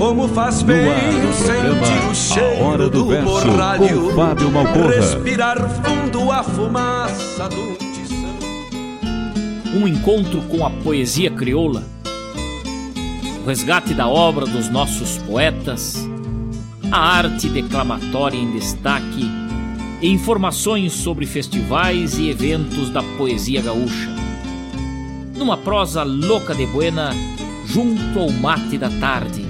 como faz bem sentir o cheiro do, do borralho, Fábio respirar fundo a fumaça do tição. Um encontro com a poesia crioula, o resgate da obra dos nossos poetas, a arte declamatória em destaque e informações sobre festivais e eventos da poesia gaúcha. Numa prosa louca de buena, junto ao mate da tarde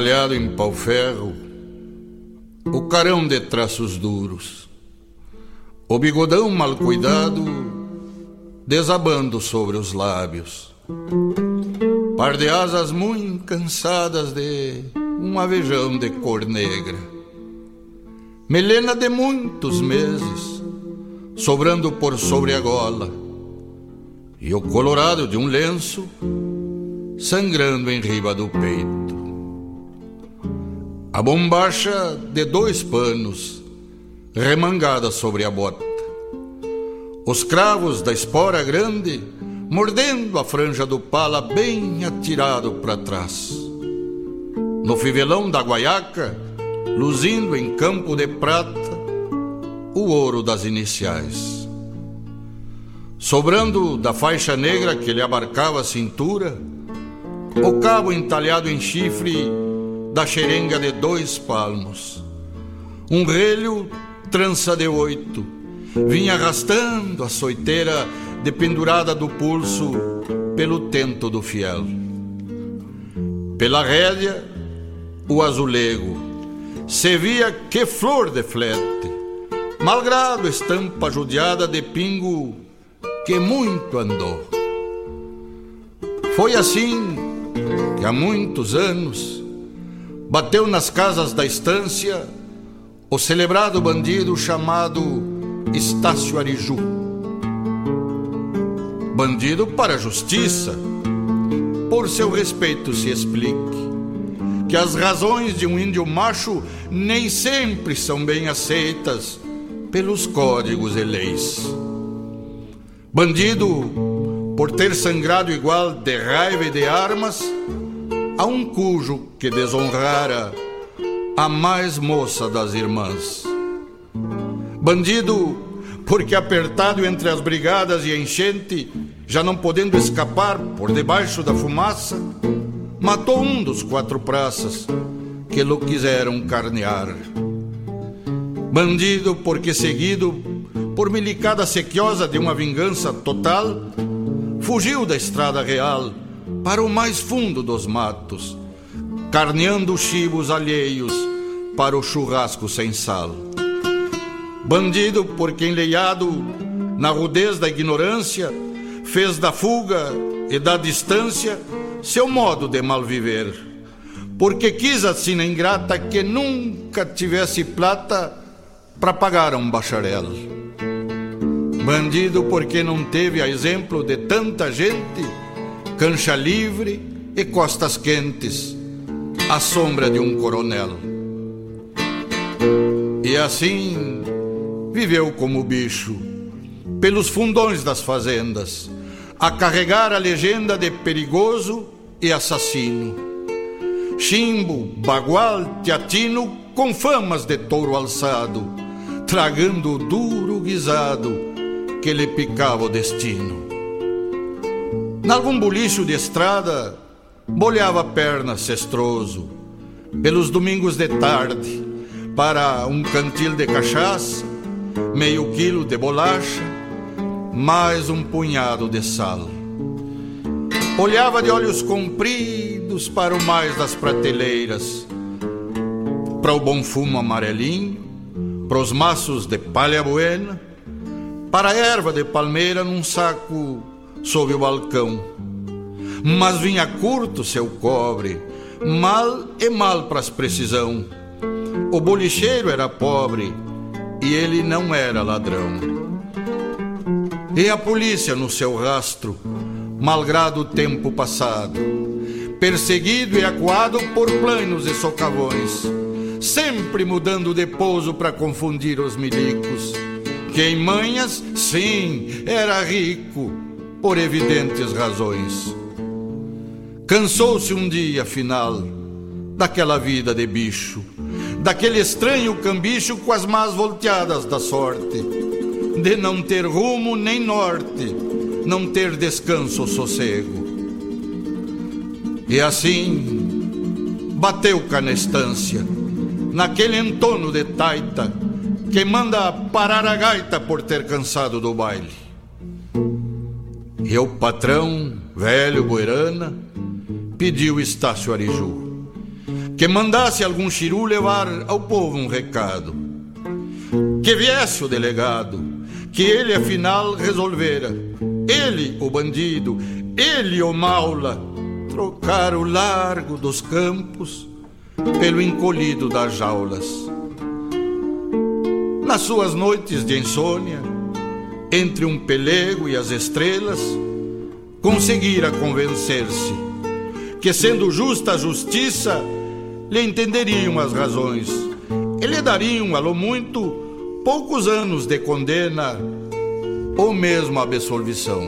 Talhado em pau-ferro, o carão de traços duros, o bigodão mal cuidado desabando sobre os lábios, par de asas muito cansadas de um avejão de cor negra, melena de muitos meses, sobrando por sobre a gola, e o colorado de um lenço sangrando em riba do peito. A bombacha de dois panos remangada sobre a bota. Os cravos da espora grande mordendo a franja do pala bem atirado para trás. No fivelão da guaiaca, luzindo em campo de prata o ouro das iniciais. Sobrando da faixa negra que lhe abarcava a cintura, o cabo entalhado em chifre da xerenga de dois palmos. Um relho trança de oito, vinha arrastando a soiteira dependurada do pulso pelo tento do fiel. Pela rédea, o azulego, se via que flor de flete, malgrado estampa judiada de pingo que muito andou. Foi assim que há muitos anos bateu nas casas da estância o celebrado bandido chamado Estácio Ariju. Bandido para a justiça, por seu respeito se explique que as razões de um índio macho nem sempre são bem aceitas pelos códigos e leis. Bandido por ter sangrado igual de raiva e de armas a um cujo que desonrara a mais moça das irmãs. Bandido, porque apertado entre as brigadas e a enchente, já não podendo escapar por debaixo da fumaça, matou um dos quatro praças que lo quiseram carnear. Bandido, porque seguido por milicada sequiosa de uma vingança total, fugiu da estrada real para o mais fundo dos matos, carneando chibos alheios para o churrasco sem sal. Bandido porque enleiado na rudez da ignorância, fez da fuga e da distância seu modo de malviver. Porque quis a sina ingrata que nunca tivesse plata para pagar a um bacharel. Bandido porque não teve a exemplo de tanta gente cancha livre e costas quentes, à sombra de um coronel. E assim viveu como bicho, pelos fundões das fazendas, a carregar a legenda de perigoso e assassino. Chimbo, bagual, teatino, com famas de touro alçado, tragando o duro guisado que lhe picava o destino. Nalgum bolicho de estrada, bolhava a perna cestroso, pelos domingos de tarde, para um cantil de cachaça, meio quilo de bolacha, mais um punhado de sal. Olhava de olhos compridos para o mais das prateleiras, para o bom fumo amarelinho, para os maços de palha buena, para a erva de palmeira num saco sob o balcão. Mas vinha curto seu cobre, mal e mal pras precisão. O bolicheiro era pobre e ele não era ladrão. E a polícia no seu rastro, malgrado o tempo passado, perseguido e acuado por planos e socavões, sempre mudando de pouso para confundir os milicos. Que em manhas, sim, era rico, por evidentes razões. Cansou-se um dia, afinal, daquela vida de bicho, daquele estranho cambicho com as más volteadas da sorte, de não ter rumo nem norte, não ter descanso ou sossego. E assim bateu cá na estância, naquele entono de taita que manda parar a gaita por ter cansado do baile. E o patrão, velho Boerana, pediu Estácio Ariju que mandasse algum chiru levar ao povo um recado. Que viesse o delegado, que ele afinal resolvera. Ele, o bandido, ele, o maula, trocar o largo dos campos pelo encolhido das jaulas. nas suas noites de insônia, entre um pelego e as estrelas, conseguira convencer-se que, sendo justa a justiça, lhe entenderiam as razões e lhe dariam, a lo muito, poucos anos de condena ou mesmo absolvição.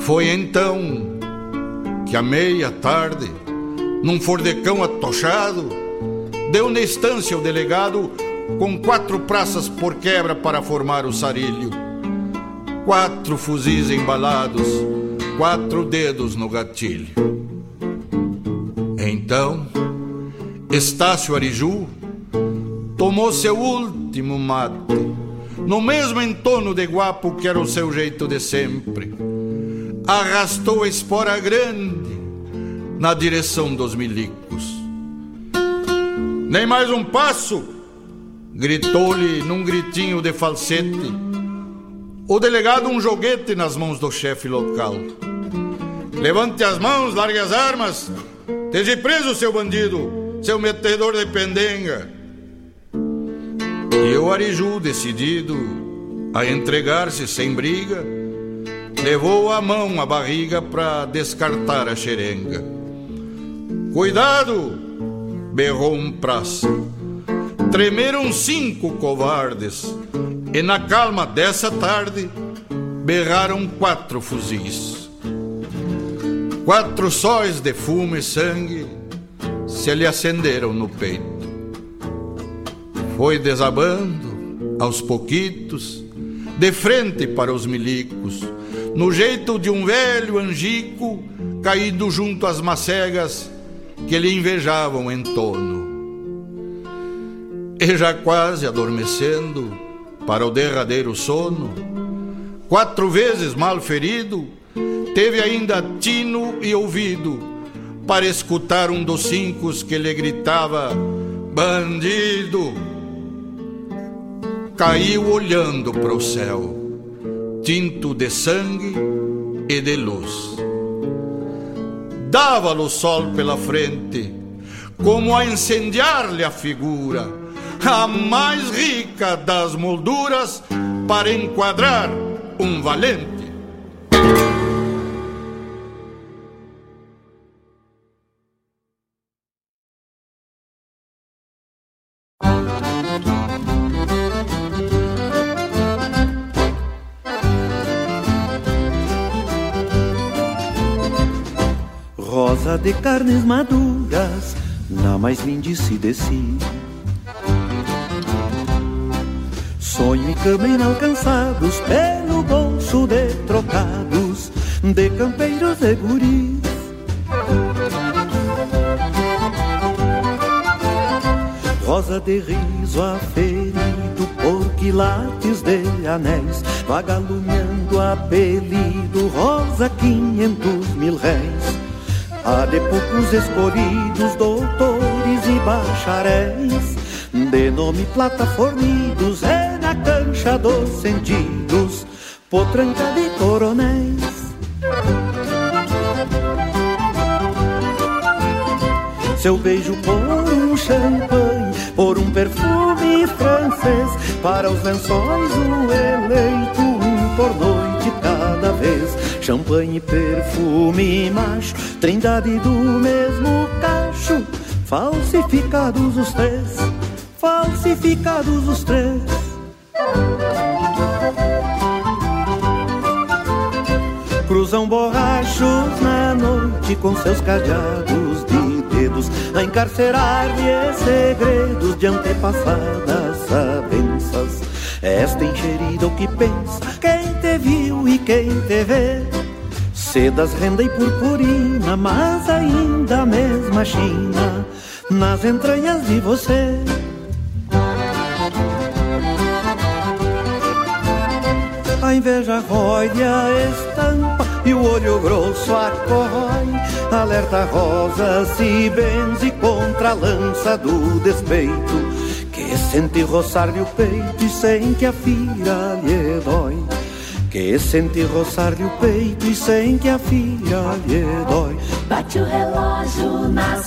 Foi então que, à meia tarde, num fordecão atochado, deu na estância o delegado com quatro praças por quebra para formar o sarilho. Quatro fuzis embalados, quatro dedos no gatilho. Então, Estácio Ariju tomou seu último mate, no mesmo entono de guapo que era o seu jeito de sempre. Arrastou a espora grande na direção dos milicos. Nem mais um passo! Gritou-lhe num gritinho de falsete o delegado um joguete nas mãos do chefe local. Levante as mãos, largue as armas, esteja preso, seu bandido, seu metedor de pendenga. E o Ariju, decidido a entregar-se sem briga, levou a mão à barriga para descartar a xerenga. Cuidado! berrou um praça tremeram cinco covardes, e na calma dessa tarde berraram quatro fuzis. Quatro sóis de fumo e sangue se lhe acenderam no peito. Foi desabando, aos pouquitos, de frente para os milicos, no jeito de um velho angico caído junto às macegas que lhe invejavam em torno e já quase adormecendo para o derradeiro sono, quatro vezes mal ferido, teve ainda tino e ouvido para escutar um dos cinco que lhe gritava: Bandido! Caiu olhando para o céu, tinto de sangue e de luz. Dava-lhe o sol pela frente, como a incendiar-lhe a figura a mais rica das molduras para enquadrar um valente. Rosa de carnes maduras, na mais lindice de Sonho e cama inalcançados pelo bolso de trocados de campeiros e guris. Rosa de riso aferido por quilates de anéis, vagalumeando apelido, rosa quinhentos mil réis. Há de poucos escolhidos, doutores e bacharéis, de nome plataformidos, é na cancha dos sentidos, potranca de coronéis. Seu beijo por um champanhe, por um perfume francês, para os lençóis o eleito, um por noite cada vez. Champanhe, perfume macho, trindade do mesmo cacho, falsificados os três, falsificados os três. Cruzam borrachos na noite com seus cadeados de dedos a encarcerar-lhe segredos de antepassadas sabenças. Esta encherida o que pensa quem te viu e quem te vê. Sedas, renda e purpurina, mas ainda a mesma China nas entranhas de você. A inveja rói a estampa e o olho grosso acorrói. Alerta rosa se benze contra a lança do despeito. Que sente roçar-lhe o peito e sem que a fira lhe dói. Que sente roçar-lhe o peito e sem que a fira lhe dói. Bate o relógio na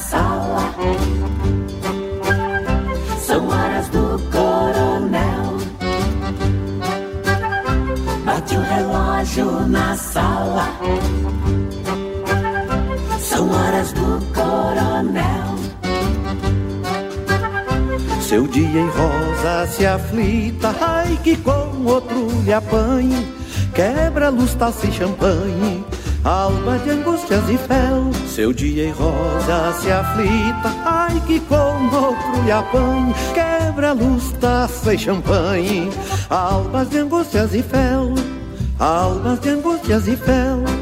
se aflita, ai que com outro lhe apanhe, quebra luz, taça e champanhe, alma de angústias e fel, seu dia e rosa se aflita, ai que com outro lhe apanhe, quebra luz, taça e champanhe, de angústias e fel, almas de angústias e fel.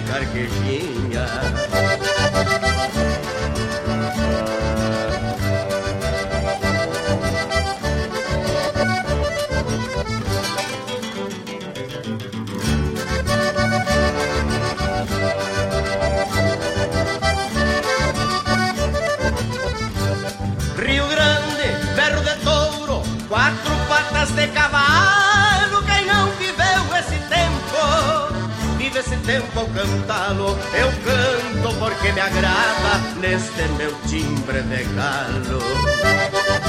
carquejinha cantá-lo. Eu canto porque me agrada neste meu timbre de galo.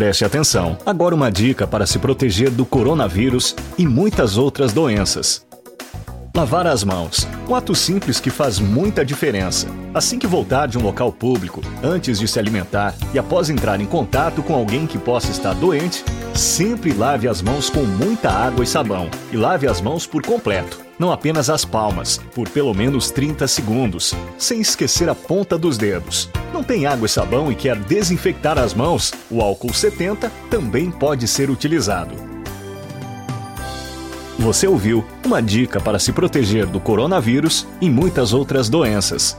Preste atenção. Agora uma dica para se proteger do coronavírus e muitas outras doenças. Lavar as mãos. Um ato simples que faz muita diferença. Assim que voltar de um local público, antes de se alimentar e após entrar em contato com alguém que possa estar doente, sempre lave as mãos com muita água e sabão. E lave as mãos por completo, não apenas as palmas, por pelo menos 30 segundos, sem esquecer a ponta dos dedos. Não tem água e sabão e quer desinfectar as mãos? O álcool 70 também pode ser utilizado. Você ouviu uma dica para se proteger do coronavírus e muitas outras doenças.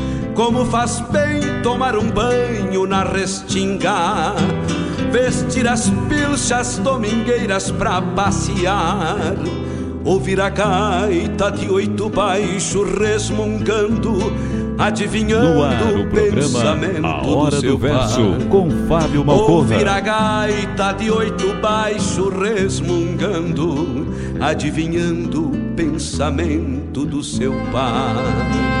Como faz bem tomar um banho na restinga, vestir as pilchas domingueiras pra passear, ouvir a gaita de oito baixo resmungando, adivinhando no ar, o, pensamento A Hora do, do, Verso par. com Fábio Malcorra. Ouvir a gaita de oito baixo resmungando, adivinhando o pensamento do seu pai.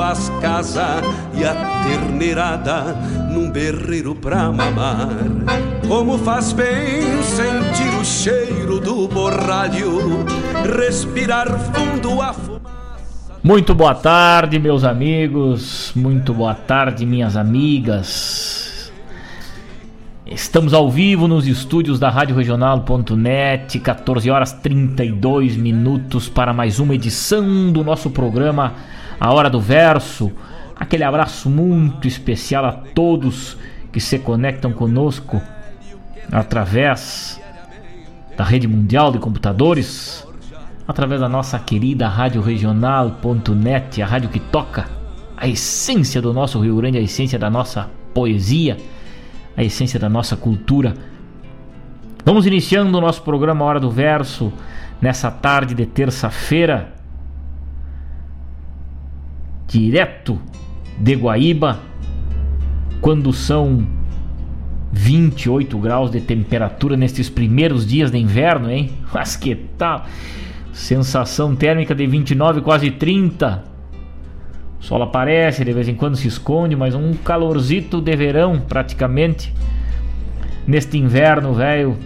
às casas e a terneirada num berreiro pra mamar. Como faz bem sentir o cheiro do borralho, respirar fundo a fumaça. Muito boa tarde, meus amigos. Muito boa tarde, minhas amigas. Estamos ao vivo nos estúdios da Rádio Regional.net, 14 horas 32 minutos para mais uma edição do nosso programa A Hora do Verso. Aquele abraço muito especial a todos que se conectam conosco através da rede mundial de computadores, através da nossa querida rádio regional.net, a rádio que toca a essência do nosso Rio Grande, a essência da nossa poesia, a essência da nossa cultura. Vamos iniciando o nosso programa Hora do Verso nessa tarde de terça-feira, direto de Guaíba, quando são 28 graus de temperatura nestes primeiros dias de inverno, hein? Mas que tal? Sensação térmica de 29, quase 30. O sol aparece, de vez em quando se esconde, mas um calorzito de verão praticamente. Neste inverno, velho.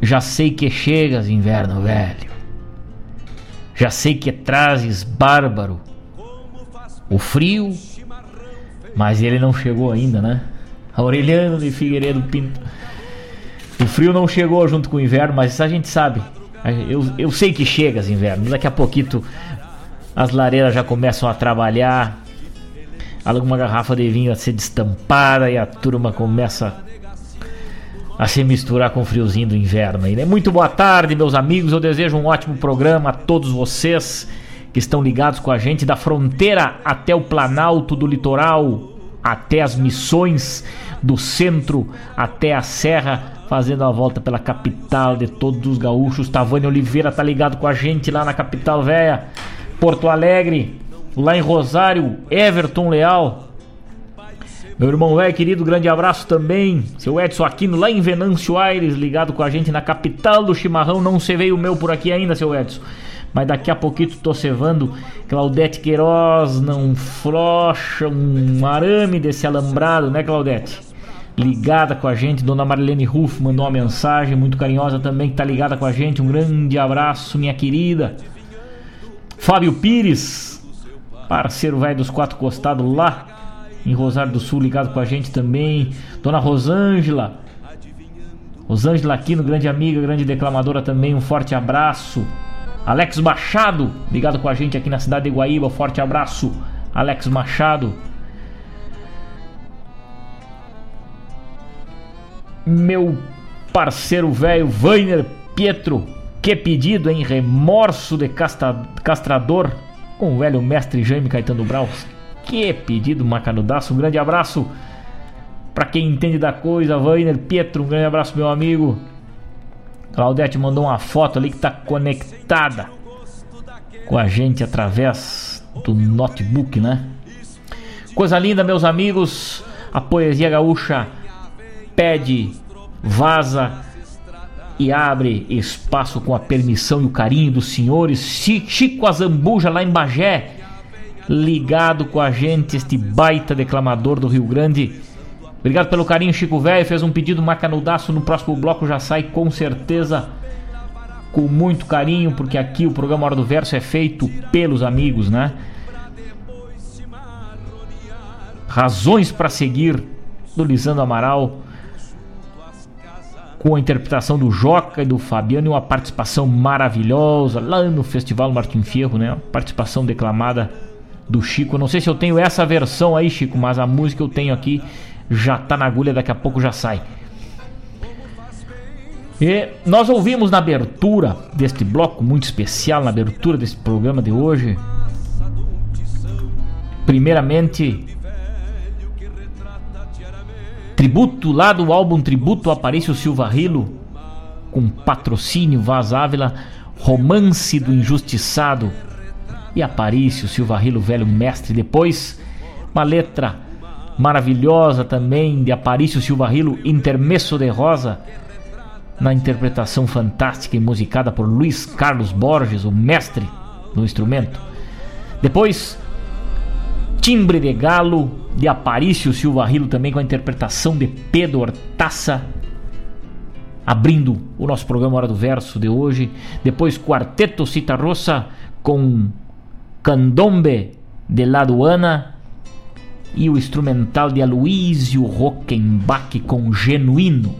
Já sei que chegas, inverno velho. Já sei que trazes bárbaro. O frio, mas ele não chegou ainda, né? Aureliano de Figueiredo Pinto. O frio não chegou junto com o inverno, mas isso a gente sabe. Eu, eu sei que chega esse inverno. Daqui a pouquinho as lareiras já começam a trabalhar. Alguma garrafa de vinho a ser destampada e a turma começa a se misturar com o friozinho do inverno aí, né? Muito boa tarde, meus amigos. Eu desejo um ótimo programa a todos vocês que estão ligados com a gente da fronteira até o Planalto do litoral, até as missões do centro até a serra, fazendo a volta pela capital de todos os gaúchos. Tavani Oliveira tá ligado com a gente lá na capital velha, Porto Alegre, lá em Rosário, Everton Leal. Meu irmão velho, querido, grande abraço também. Seu Edson Aquino, lá em Venâncio Aires, ligado com a gente na capital do chimarrão. Não se veio o meu por aqui ainda, seu Edson mas daqui a pouquinho tô cevando. Claudete Queiroz não frocha um arame desse alambrado, né, Claudete? Ligada com a gente, Dona Marilene Ruff mandou uma mensagem muito carinhosa também, que tá ligada com a gente. Um grande abraço, minha querida. Fábio Pires, parceiro velho dos quatro costados lá em Rosário do Sul, ligado com a gente também. Dona Rosângela, Rosângela aqui, no grande amiga, grande declamadora também. Um forte abraço. Alex Machado, ligado com a gente aqui na cidade de Guaíba. Forte abraço, Alex Machado. Meu parceiro velho Vainer Pietro, que pedido em remorso de casta, castrador com o velho mestre Jaime Caetano Braus. Que pedido macanudaço, um grande abraço para quem entende da coisa, Vainer Pietro, um grande abraço meu amigo. Claudete mandou uma foto ali que está conectada com a gente através do notebook, né? Coisa linda, meus amigos. A poesia gaúcha pede, vaza e abre espaço com a permissão e o carinho dos senhores. Chico Azambuja lá em Bagé, ligado com a gente, este baita declamador do Rio Grande Obrigado pelo carinho, Chico Velho. Fez um pedido macanudaço. No próximo bloco já sai com certeza. Com muito carinho, porque aqui o programa Hora do Verso é feito pelos amigos, né? Razões para seguir do Lisandro Amaral. Com a interpretação do Joca e do Fabiano e uma participação maravilhosa lá no Festival Martin Fierro, né? Participação declamada do Chico. Não sei se eu tenho essa versão aí, Chico, mas a música eu tenho aqui já tá na agulha, daqui a pouco já sai. E nós ouvimos na abertura deste bloco muito especial, na abertura desse programa de hoje, primeiramente tributo lá do álbum Tributo Aparício Silva Rilo, com patrocínio Vaz Ávila, Romance do Injustiçado e Aparício Silva Rilo, velho mestre. Depois, uma letra maravilhosa também de Aparício Silva Rilo, Intermesso de Rosa, na interpretação fantástica e musicada por Luiz Carlos Borges, o mestre do instrumento. Depois, Timbre de Galo, de Aparício Silva Rilo, também com a interpretação de Pedro Hortaça, abrindo o nosso programa Hora do Verso de hoje. Depois, Quarteto Cita Rossa, com Candombe de Laduana e o instrumental de Aloysio Rockenbach com Genuíno.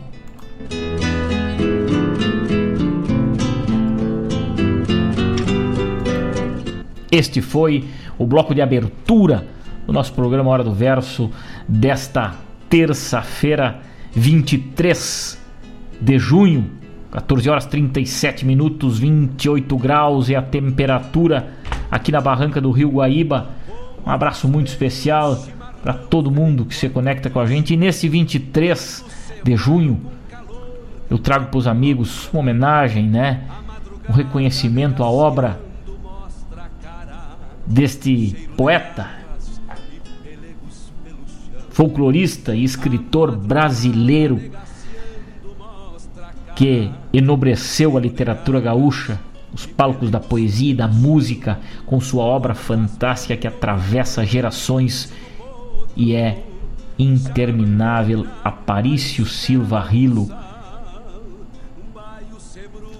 Este foi o bloco de abertura do nosso programa Hora do Verso desta terça-feira, 23 de junho, 14 horas 37 minutos, 28 graus e a temperatura aqui na barranca do Rio Guaíba. Um abraço muito especial para todo mundo que se conecta com a gente. E nesse 23 de junho, eu trago para os amigos uma homenagem, né? Um reconhecimento à obra deste poeta, folclorista e escritor brasileiro que enobreceu a literatura gaúcha, os palcos da poesia e da música com sua obra fantástica que atravessa gerações e é interminável Aparício Silva Rilo.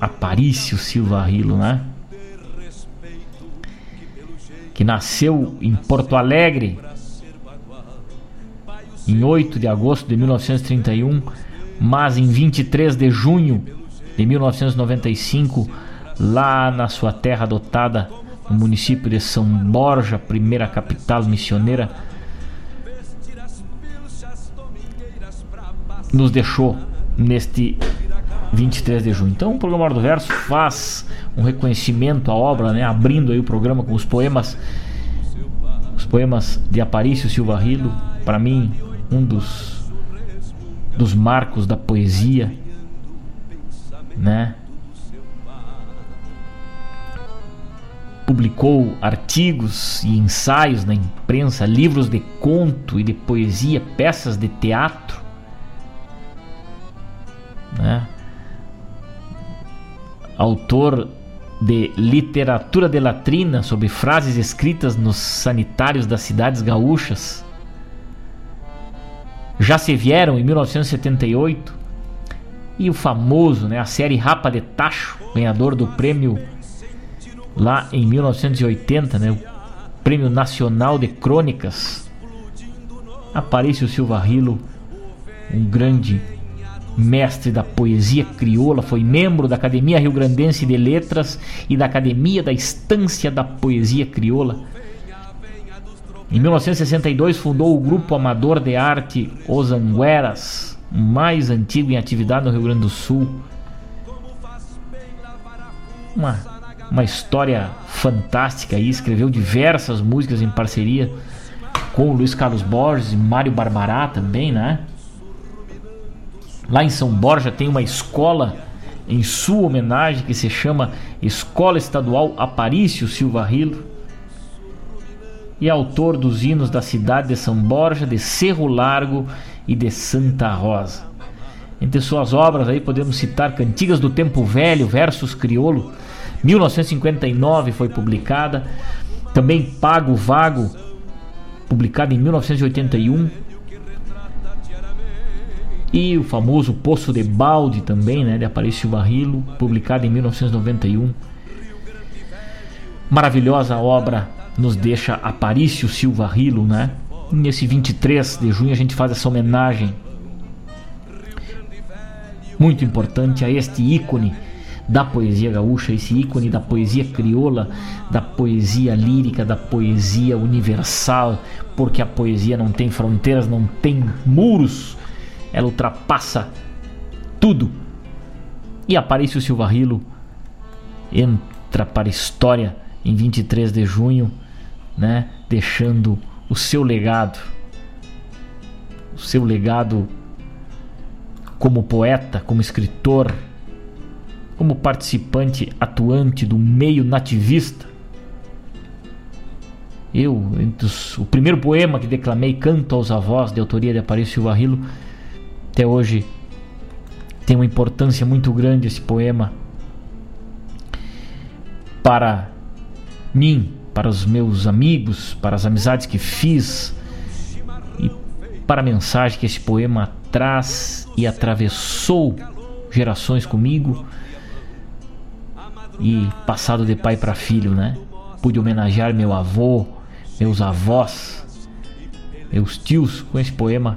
Aparício Silva Rilo, né? Que nasceu em Porto Alegre em 8 de agosto de 1931, mas em 23 de junho de 1995, lá na sua terra adotada, no município de São Borja, primeira capital missioneira nos deixou neste 23 de junho. Então o programa Hora do Verso faz um reconhecimento à obra, né, abrindo aí o programa com os poemas os poemas de Aparício Silva Rilo, para mim um dos dos marcos da poesia, né? Publicou artigos e ensaios na imprensa, livros de conto e de poesia, peças de teatro né? autor de literatura de latrina sobre frases escritas nos sanitários das cidades gaúchas. Já se vieram em 1978 e o famoso, né, a série Rapa de Tacho, ganhador do prêmio lá em 1980, né, o Prêmio Nacional de Crônicas. Aparece o Silva Rilo, um grande mestre da poesia crioula, foi membro da Academia Rio Grandense de Letras e da Academia da Estância da Poesia Crioula. Em 1962 fundou o grupo amador de arte Os Angueras, mais antigo em atividade no Rio Grande do Sul. Uma, uma história fantástica aí, escreveu diversas músicas em parceria com o Luiz Carlos Borges e Mário Barbará também, né? Lá em São Borja tem uma escola em sua homenagem que se chama Escola Estadual Aparício Silva Rilo. E autor dos hinos da cidade de São Borja, de Cerro Largo e de Santa Rosa. Entre suas obras aí podemos citar Cantigas do Tempo Velho, Versos Criolo, 1959 foi publicada. Também Pago Vago, publicada em 1981 e o famoso Poço de Balde também, né, de Aparício Barrilo, publicado em 1991. Maravilhosa obra nos deixa Aparício Silva Rilo, né? Nesse 23 de junho a gente faz essa homenagem muito importante, a este ícone da poesia gaúcha, esse ícone da poesia crioula, da poesia lírica, da poesia universal, porque a poesia não tem fronteiras, não tem muros, ela ultrapassa tudo. E Aparício Silva Rilo entra para a história em 23 de junho, né, deixando o seu legado, o seu legado como poeta, como escritor, como participante atuante do meio nativista. Eu, os, o primeiro poema que declamei, Canto aos Avós, de autoria de Aparício Silva Rilo, até hoje tem uma importância muito grande esse poema para mim, para os meus amigos, para as amizades que fiz e para a mensagem que esse poema traz e atravessou gerações comigo e passado de pai para filho, né? Pude homenagear meu avô, meus avós, meus tios com esse poema,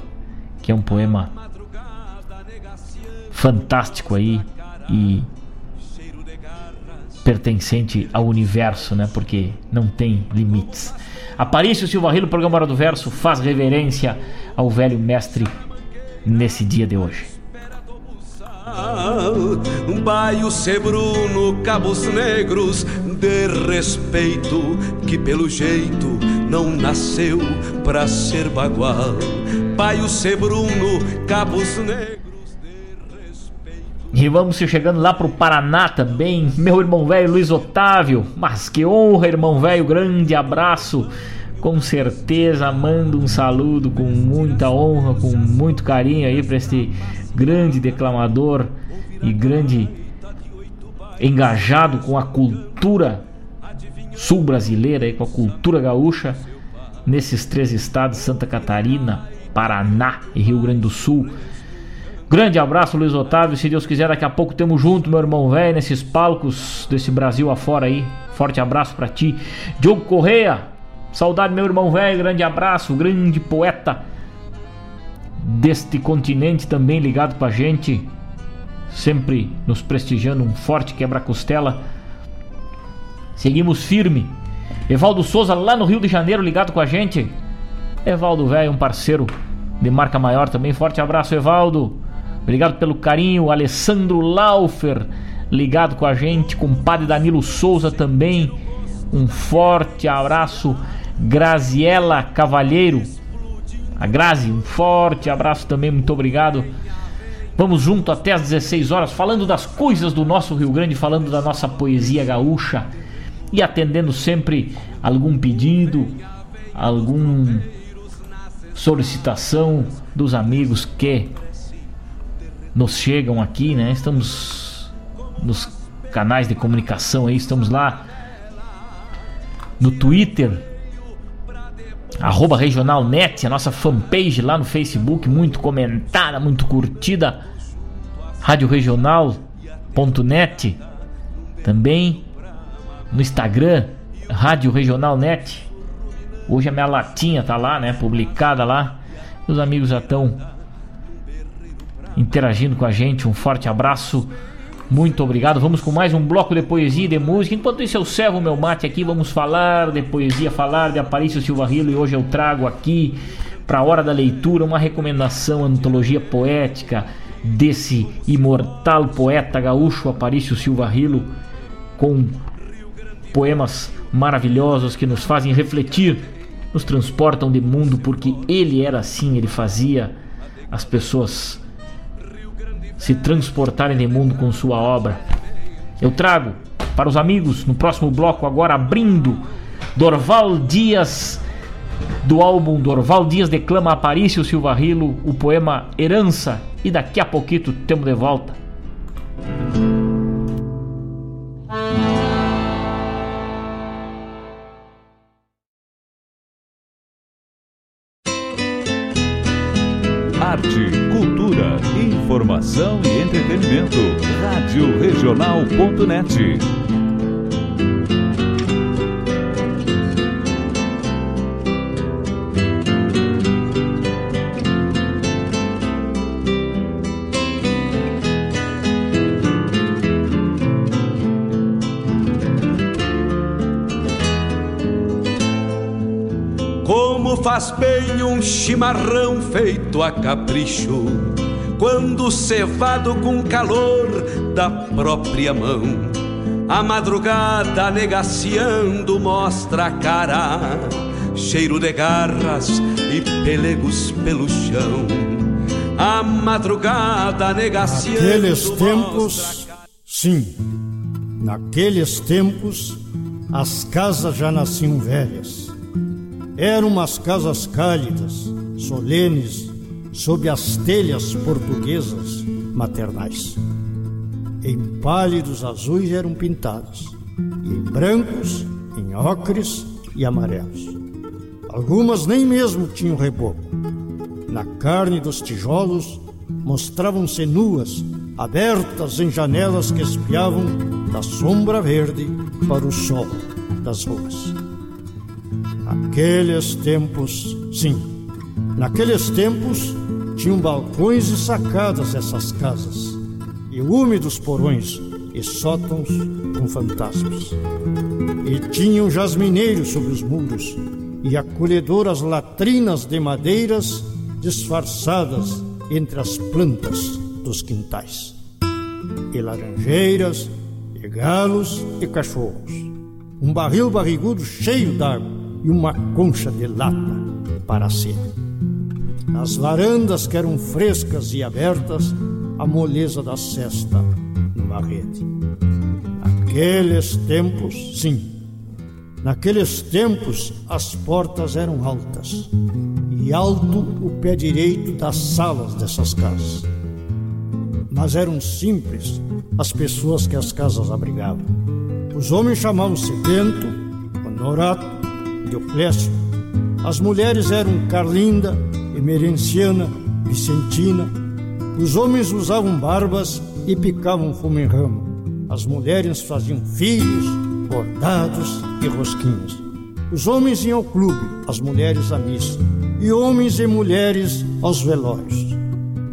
que é um poema fantástico aí e pertencente ao universo, né? Porque não tem limites. Aparício Silva Rilo, programa Hora do Verso, faz reverência ao velho mestre nesse dia de hoje. Baio sebruno, cabos negros de respeito que pelo jeito não nasceu pra ser bagual. Baio sebruno, cabos negros. E vamos chegando lá pro Paraná também, meu irmão velho Luiz Otávio. Mas que honra, irmão velho, grande abraço. Com certeza mando um saludo com muita honra, com muito carinho aí para este grande declamador e grande engajado com a cultura sul-brasileira e com a cultura gaúcha nesses três estados, Santa Catarina, Paraná e Rio Grande do Sul. Grande abraço, Luiz Otávio. Se Deus quiser, daqui a pouco temos junto, meu irmão velho, nesses palcos desse Brasil afora aí. Forte abraço para ti. Diogo Correia, saudade, meu irmão velho. Grande abraço, grande poeta deste continente também ligado com a gente. Sempre nos prestigiando, um forte quebra-costela. Seguimos firme. Evaldo Souza, lá no Rio de Janeiro, ligado com a gente. Evaldo velho, um parceiro de marca maior também. Forte abraço, Evaldo. Obrigado pelo carinho, Alessandro Laufer, ligado com a gente, compadre Danilo Souza também. Um forte abraço, Graziela Cavalheiro. A Grazi, um forte abraço também, muito obrigado. Vamos junto até às 16 horas, falando das coisas do nosso Rio Grande, falando da nossa poesia gaúcha e atendendo sempre algum pedido, algum solicitação dos amigos que nos chegam aqui, né? Estamos nos canais de comunicação aí, estamos lá no Twitter, arroba regionalnet, a nossa fanpage lá no Facebook, muito comentada, muito curtida, radioregional.net, também no Instagram, Rádio Regional Net. Hoje a minha latinha tá lá, né, publicada lá. Os amigos já estão interagindo com a gente. Um forte abraço. Muito obrigado. Vamos com mais um bloco de poesia e de música. Enquanto isso eu servo meu mate aqui, vamos falar de poesia, falar de Aparício Silva Rilo. E hoje eu trago aqui, para a hora da leitura, uma recomendação, antologia poética desse imortal poeta gaúcho Aparício Silva Rilo, com poemas maravilhosos que nos fazem refletir, nos transportam de mundo, porque ele era assim, ele fazia as pessoas se transportarem de mundo com sua obra. Eu trago para os amigos no próximo bloco, agora abrindo Dorval Dias, do álbum Dorval Dias declama Aparício Silva Rilo, o poema Herança, e daqui a pouquinho temos de volta. Como faz bem um chimarrão feito a capricho, quando cevado com calor da própria mão. A madrugada negaciando mostra a cara, cheiro de garras e pelegos pelo chão. A madrugada negaciando. Naqueles tempos, sim, naqueles tempos, as casas já nasciam velhas eram umas casas cálidas, solenes, sob as telhas portuguesas maternais. Em pálidos azuis eram pintadas, e em brancos, em ocres e amarelos. Algumas nem mesmo tinham reboco. Na carne dos tijolos mostravam-se nuas, abertas em janelas que espiavam da sombra verde para o sol das ruas. Naqueles tempos, sim, naqueles tempos tinham balcões e sacadas essas casas, e úmidos porões e sótãos com fantasmas. E tinham jasmineiros sobre os muros e acolhedoras latrinas de madeiras disfarçadas entre as plantas dos quintais. E laranjeiras, e galos e cachorros. Um barril barrigudo cheio d'água e uma concha de lata para ser. Nas varandas que eram frescas e abertas, a moleza da cesta numa rede. Naqueles tempos, sim, naqueles tempos as portas eram altas e alto o pé direito das salas dessas casas. Mas eram simples as pessoas que as casas abrigavam. Os homens chamavam-se Bento, Honorato, Dioclésio. As mulheres eram Carlinda, Emerenciana, Vicentina. Os homens usavam barbas e picavam fumo em rama. As mulheres faziam filhos, bordados e rosquinhos. Os homens iam ao clube, as mulheres à missa. E homens e mulheres aos velórios.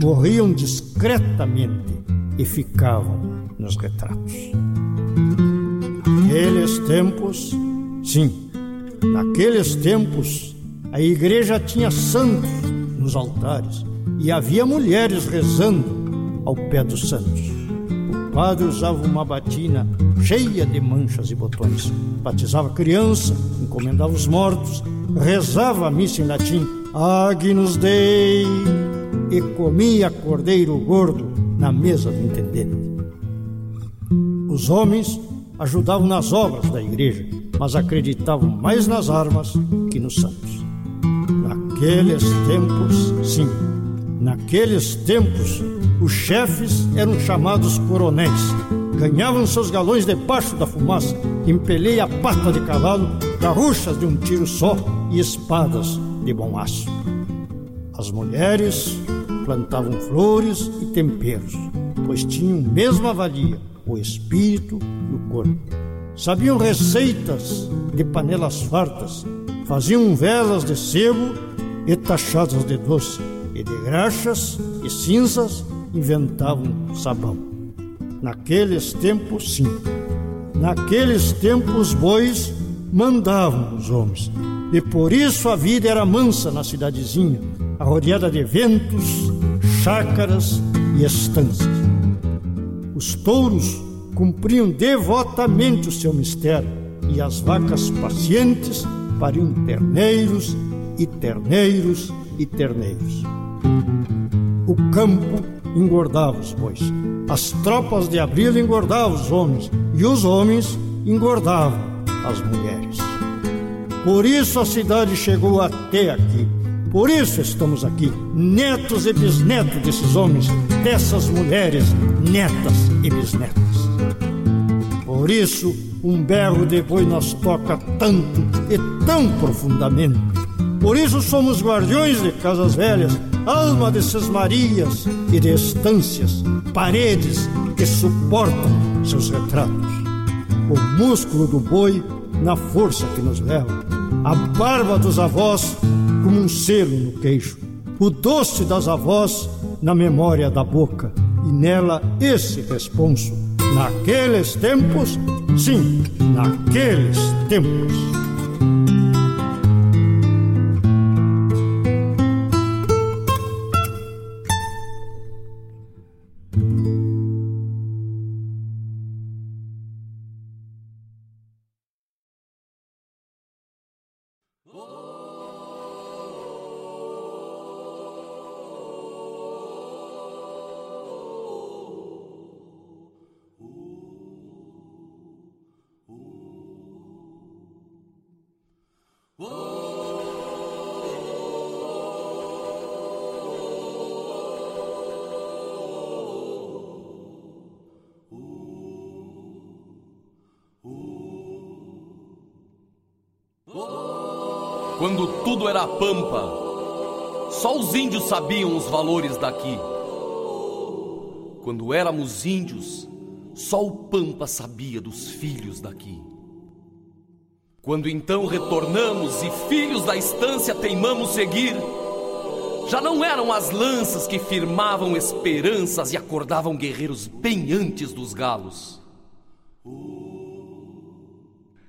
Morriam discretamente e ficavam nos retratos. Aqueles tempos, sim, Naqueles tempos, a igreja tinha santos nos altares e havia mulheres rezando ao pé dos santos. O padre usava uma batina cheia de manchas e botões, batizava criança, encomendava os mortos, rezava a missa em latim, Agnus Dei, e comia cordeiro gordo na mesa do intendente. Os homens ajudavam nas obras da igreja, mas acreditavam mais nas armas que nos santos. Naqueles tempos, sim, naqueles tempos, os chefes eram chamados coronéis. Ganhavam seus galões debaixo da fumaça, empeleia a pata de cavalo, garruchas de um tiro só e espadas de bom aço. As mulheres plantavam flores e temperos, pois tinham mesma valia o espírito e o corpo Sabiam receitas de panelas fartas, faziam velas de sebo e tachadas de doce, e de graxas e cinzas inventavam sabão. Naqueles tempos, sim, naqueles tempos bois mandavam os homens, e por isso a vida era mansa na cidadezinha, arrodeada de ventos, chácaras e estâncias. Os touros cumpriam devotamente o seu mistério, e as vacas pacientes pariam terneiros e terneiros e terneiros. O campo engordava os bois, as tropas de abril engordavam os homens, e os homens engordavam as mulheres. Por isso a cidade chegou até aqui. Por isso estamos aqui, netos e bisnetos desses homens, dessas mulheres, netas e bisnetas. Por isso, um berro de boi nos toca tanto e tão profundamente. Por isso somos guardiões de casas velhas, alma de Marias e de estâncias, paredes que suportam seus retratos. O músculo do boi na força que nos leva, a barba dos avós como um selo no queixo, o doce das avós na memória da boca, e nela esse responso Naqueles tempos, sim, naqueles tempos. Era pampa, só os índios sabiam os valores daqui. Quando éramos índios, só o pampa sabia dos filhos daqui. Quando então retornamos e filhos da estância teimamos seguir, já não eram as lanças que firmavam esperanças e acordavam guerreiros bem antes dos galos.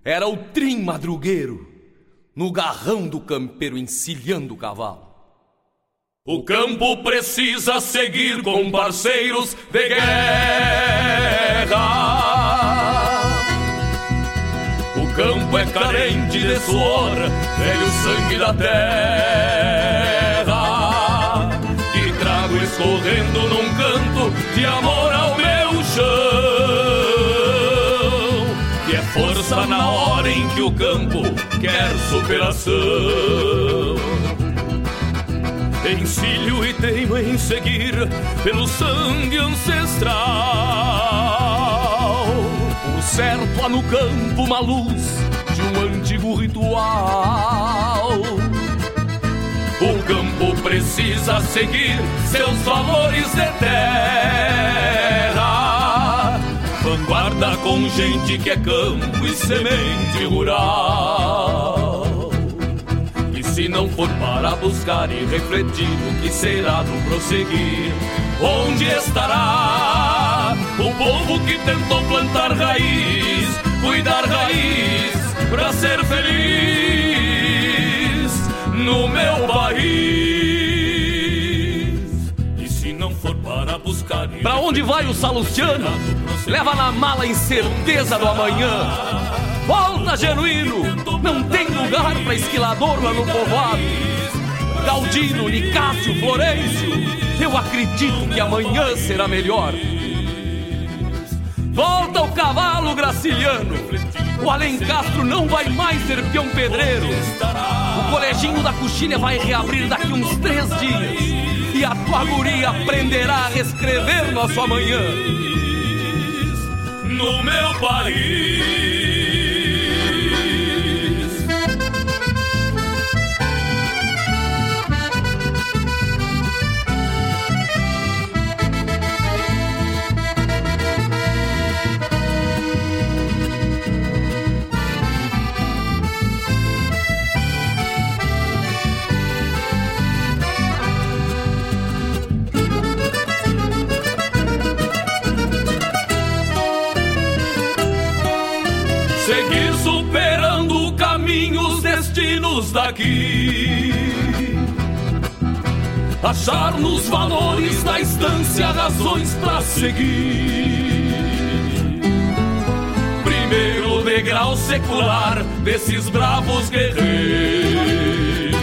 Era o trim madrugueiro, no garrão do campeiro encilhando o cavalo. O campo precisa seguir com parceiros de guerra. O campo é carente de suor, velho sangue da terra. E trago escorrendo num canto de amor ao meu na hora em que o campo quer superação. Encilho e teimo em seguir pelo sangue ancestral. O certo há no campo uma luz de um antigo ritual. O campo precisa seguir seus valores de. Vanguarda com gente que é campo e semente rural. E se não for para buscar e refletir o que será do prosseguir, onde estará o povo que tentou plantar raiz, cuidar raiz para ser feliz no meu país? Pra onde vai o Salustiano? Leva na mala a incerteza do amanhã. Volta, genuíno! Não tem lugar pra esquilador lá no povoado. Galdino, Nicásio, Florencio, eu acredito que amanhã será melhor. Volta o cavalo graciliano. O Alencastro não vai mais ser peão pedreiro. O coleginho da coxilha vai reabrir daqui uns três dias. E a tua guria aprenderá a reescrever nosso amanhã. no meu país. Daqui. Achar nos valores da estância razões pra seguir. Primeiro degrau secular desses bravos guerreiros.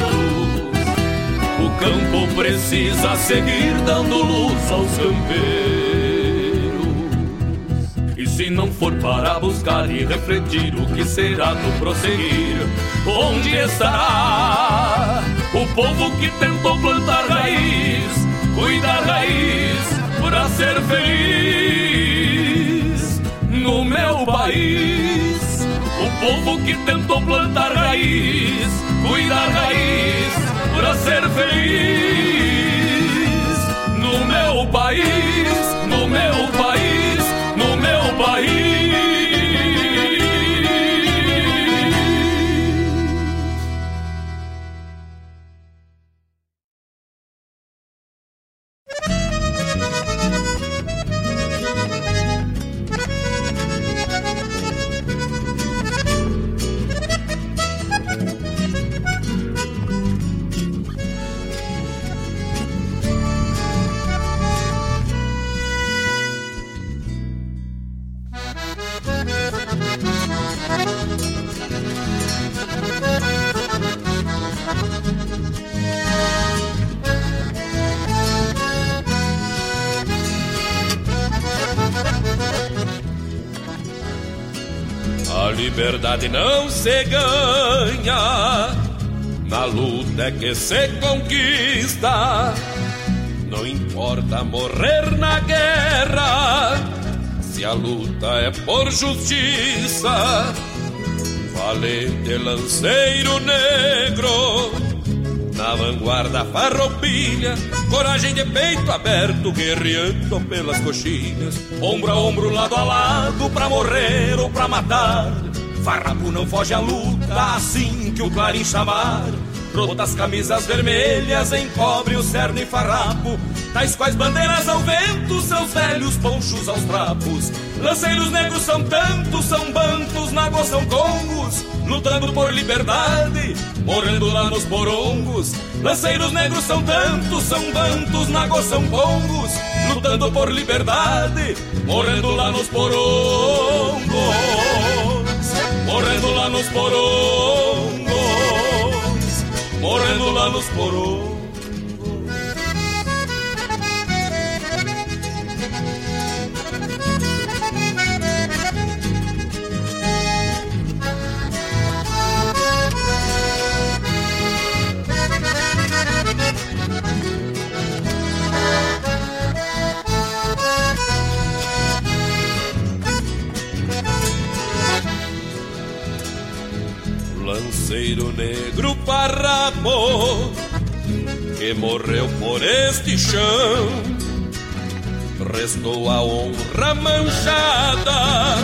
O campo precisa seguir dando luz aos campeiros. Se não for para buscar e refletir o que será do prosseguir, onde estará o povo que tentou plantar raiz, cuidar raiz para ser feliz no meu país? O povo que tentou plantar raiz, cuidar raiz para ser feliz no meu país, no meu país, se ganha, na luta é que se conquista. Não importa morrer na guerra, se a luta é por justiça. Valente lanceiro negro, na vanguarda farroupilha, coragem de peito aberto, guerreando pelas coxinhas, ombro a ombro, lado a lado, pra morrer ou pra matar. Farrapo não foge à luta, assim que o clarim chamar. Rotas camisas vermelhas encobre o cerne farrapo. Tais quais bandeiras ao vento, seus velhos ponchos aos trapos. Lanceiros negros são tantos, são bantos, nagos são congos. Lutando por liberdade, morrendo lá nos porongos Lanceiros negros são tantos, são bantos, nagos são congos. Lutando por liberdade, morrendo lá nos porongos Morrendo lá nos porongos morrendo lá nos porões. Lanceiro negro parramo que morreu por este chão. Restou a honra manchada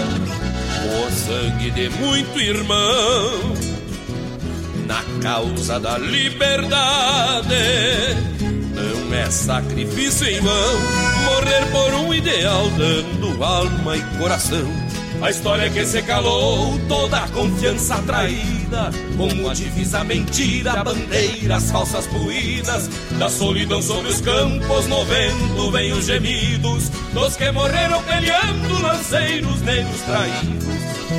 o sangue de muito irmão na causa da liberdade. Não é sacrifício em vão morrer por um ideal, dando alma e coração a história que se calou, toda a confiança traída, como a divisa mentira, bandeiras falsas puídas, da solidão sobre os campos, no vento vem os gemidos, dos que morreram peleando, lanceiros negros traídos.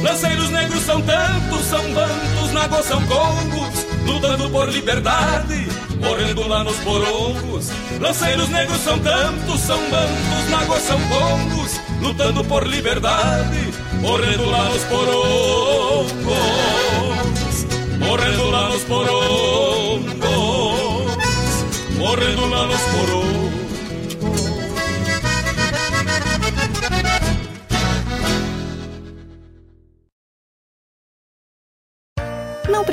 Lanceiros negros são tantos, são bantos, nagos são congos, lutando por liberdade, morrendo lá nos porongos. Lanceiros negros são tantos, são bantos, nagos são congos, lutando por liberdade, morrendo lá nos porongos, morrendo lá nos porongos, morrendo lá nos porongos.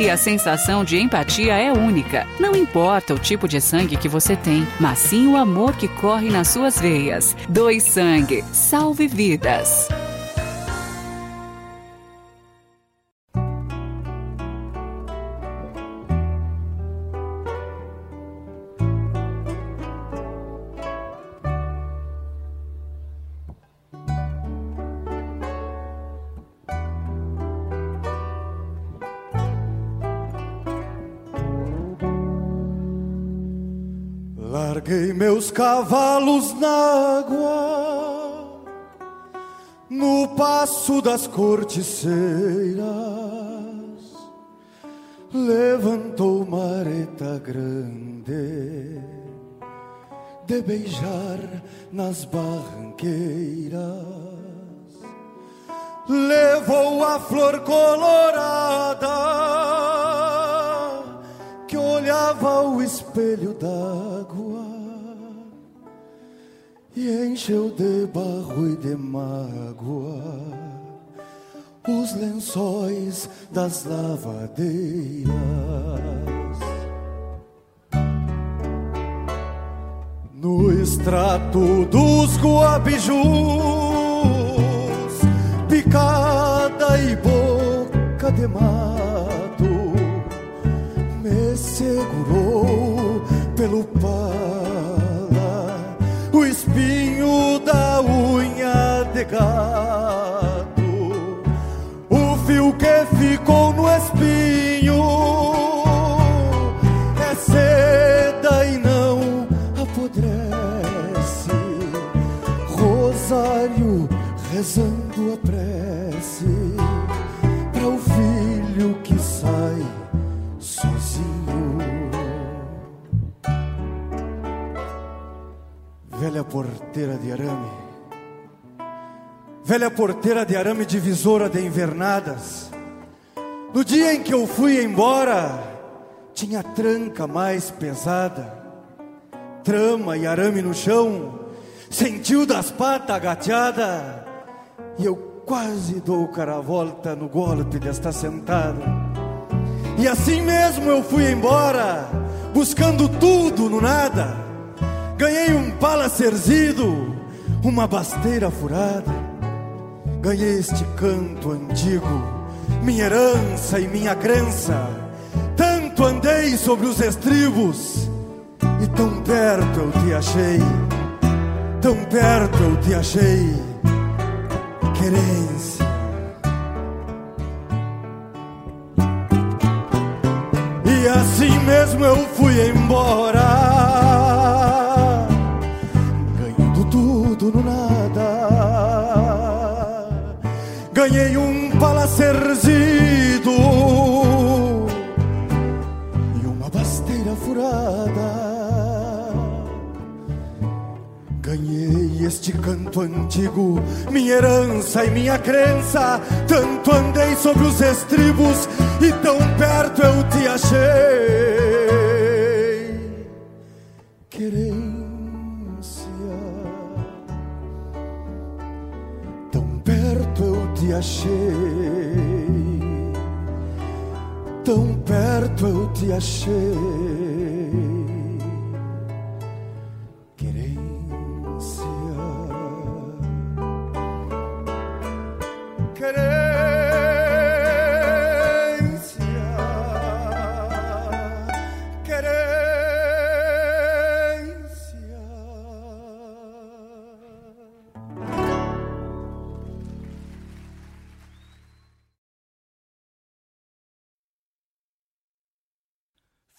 e a sensação de empatia é única. Não importa o tipo de sangue que você tem, mas sim o amor que corre nas suas veias. Doe sangue, salve vidas. Larguei meus cavalos na água, no passo das corticeiras, levantou mareta grande de beijar nas barranqueiras, levou a flor colorada que olhava o espelho d'água e encheu de barro e de mágoa os lençóis das lavadeiras. No extrato dos guabijus, picada e boca de mato, me segurou pelo espinho o fio que ficou no espinho é seda e não apodrece. Rosário rezando a prece para o filho que sai sozinho. Velha porteira de arame velha porteira de arame divisora de invernadas. No dia em que eu fui embora, tinha tranca mais pesada, trama e arame no chão, sentiu das patas agateada, e eu quase dou caravolta no golpe desta sentada. E assim mesmo eu fui embora, buscando tudo no nada. Ganhei um pala cerzido, uma basteira furada. Ganhei este canto antigo, minha herança e minha crença. Tanto andei sobre os estribos, e tão perto eu te achei, tão perto eu te achei, querência. E assim mesmo eu fui embora, este canto antigo, minha herança e minha crença. Tanto andei sobre os estribos e tão perto eu te achei. Querência, tão perto eu te achei. Tão perto eu te achei. Querência,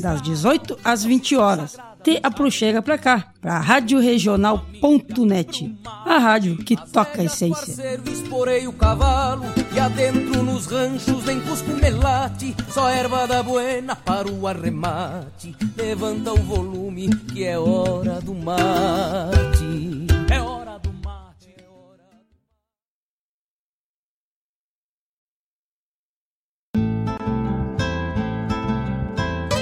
das 18 às 20 horas. Te aproxega pra cá, pra radioregional.net, a rádio que toca a essência. Esporei o cavalo e adentro nos ranchos só erva da buena para o arremate. Levanta o volume que é hora do mate.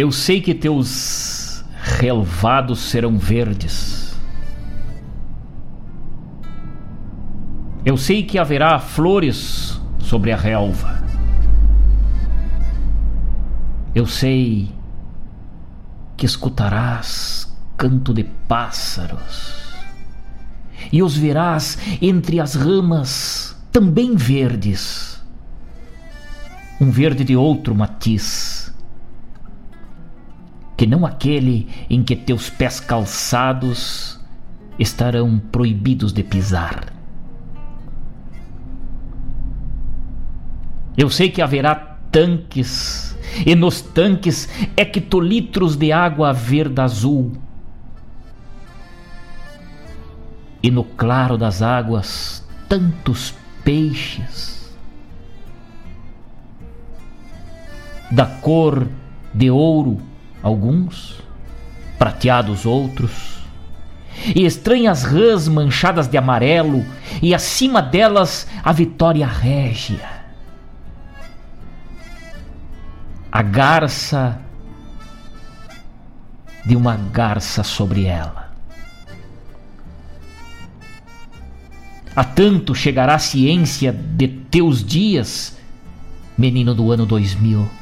Eu sei que teus relvados serão verdes. Eu sei que haverá flores sobre a relva. Eu sei que escutarás canto de pássaros e os verás entre as ramas também verdes, um verde de outro matiz, que não aquele em que teus pés calçados estarão proibidos de pisar. Eu sei que haverá tanques, e nos tanques hectolitros de água verde azul e no claro das águas tantos peixes, da cor de ouro alguns, prateados outros, e estranhas rãs manchadas de amarelo, e acima delas a vitória régia. A garça de uma garça sobre ela. A tanto chegará a ciência de teus dias, menino do ano 2000.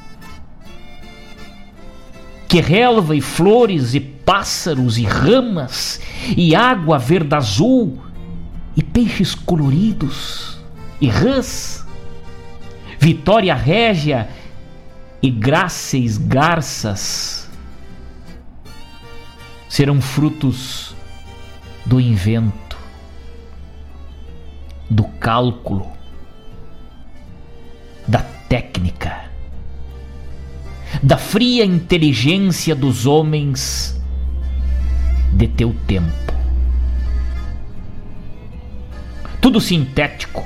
Que relva e flores e pássaros e ramas e água verde azul e peixes coloridos e rãs, vitória régia e gráceis garças serão frutos do invento do cálculo, da fria inteligência dos homens de teu tempo. Tudo sintético,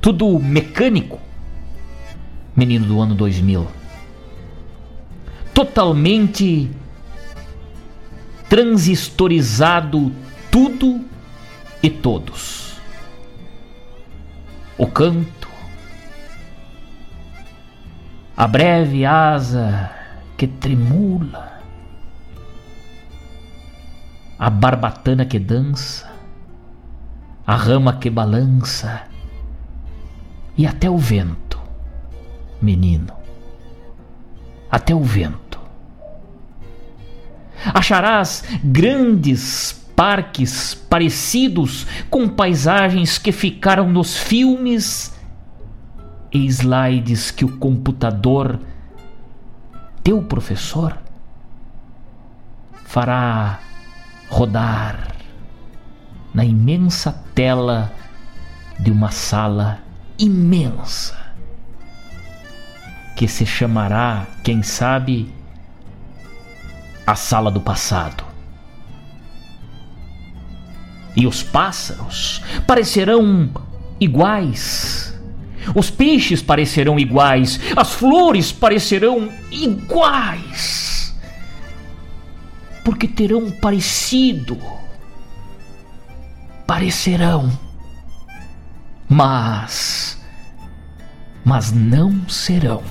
tudo mecânico, menino do ano 2000. Totalmente transistorizado tudo e todos. O canto, a breve asa que tremula, a barbatana que dança, a rama que balança. E até o vento, menino, até o vento. Acharás grandes parques parecidos com paisagens que ficaram nos filmes e slides que o computador, teu professor, fará rodar na imensa tela de uma sala imensa que se chamará, quem sabe, a sala do passado e os pássaros parecerão iguais. Os peixes parecerão iguais, as flores parecerão iguais. Porque terão parecido. Parecerão. Mas. Mas não serão.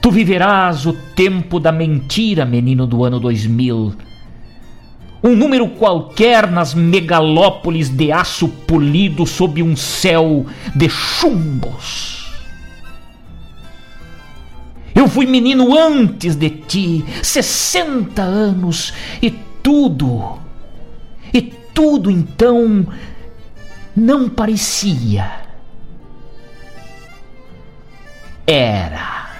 Tu viverás o tempo da mentira, menino do ano 2000 um número qualquer nas megalópolis de aço polido sob um céu de chumbos. Eu fui menino antes de ti, sessenta anos, e tudo, e tudo então não parecia. Era.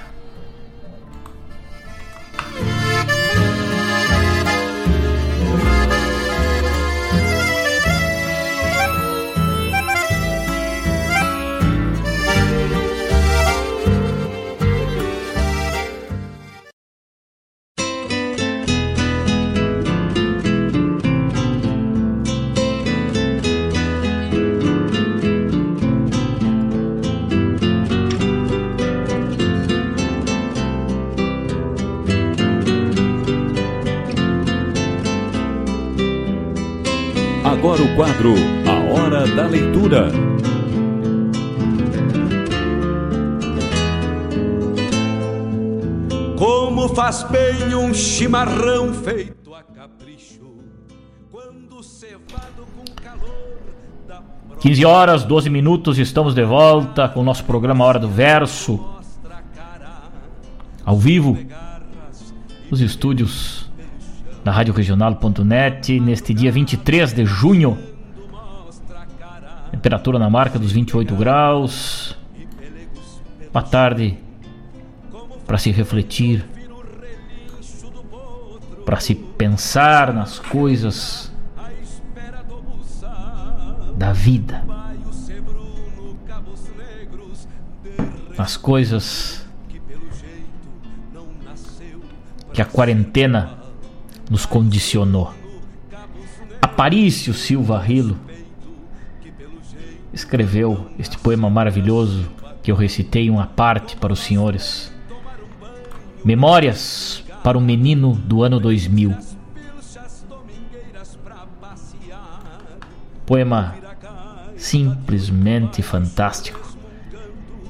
Agora o quadro A Hora da Leitura. Como faz bem um chimarrão feito a capricho, quando cevado com calor da 15 horas, 12 minutos, estamos de volta com o nosso programa Hora do Verso. Ao vivo, os estúdios da Rádio Regional.net, neste dia 23 de junho. Temperatura na marca dos 28 graus. Uma tarde para se refletir, para se pensar nas coisas da vida, nas coisas que a quarentena nos condicionou. Aparício Silva Rilo escreveu este poema maravilhoso que eu recitei uma parte para os senhores. Memórias para um menino do ano 2000. Poema simplesmente fantástico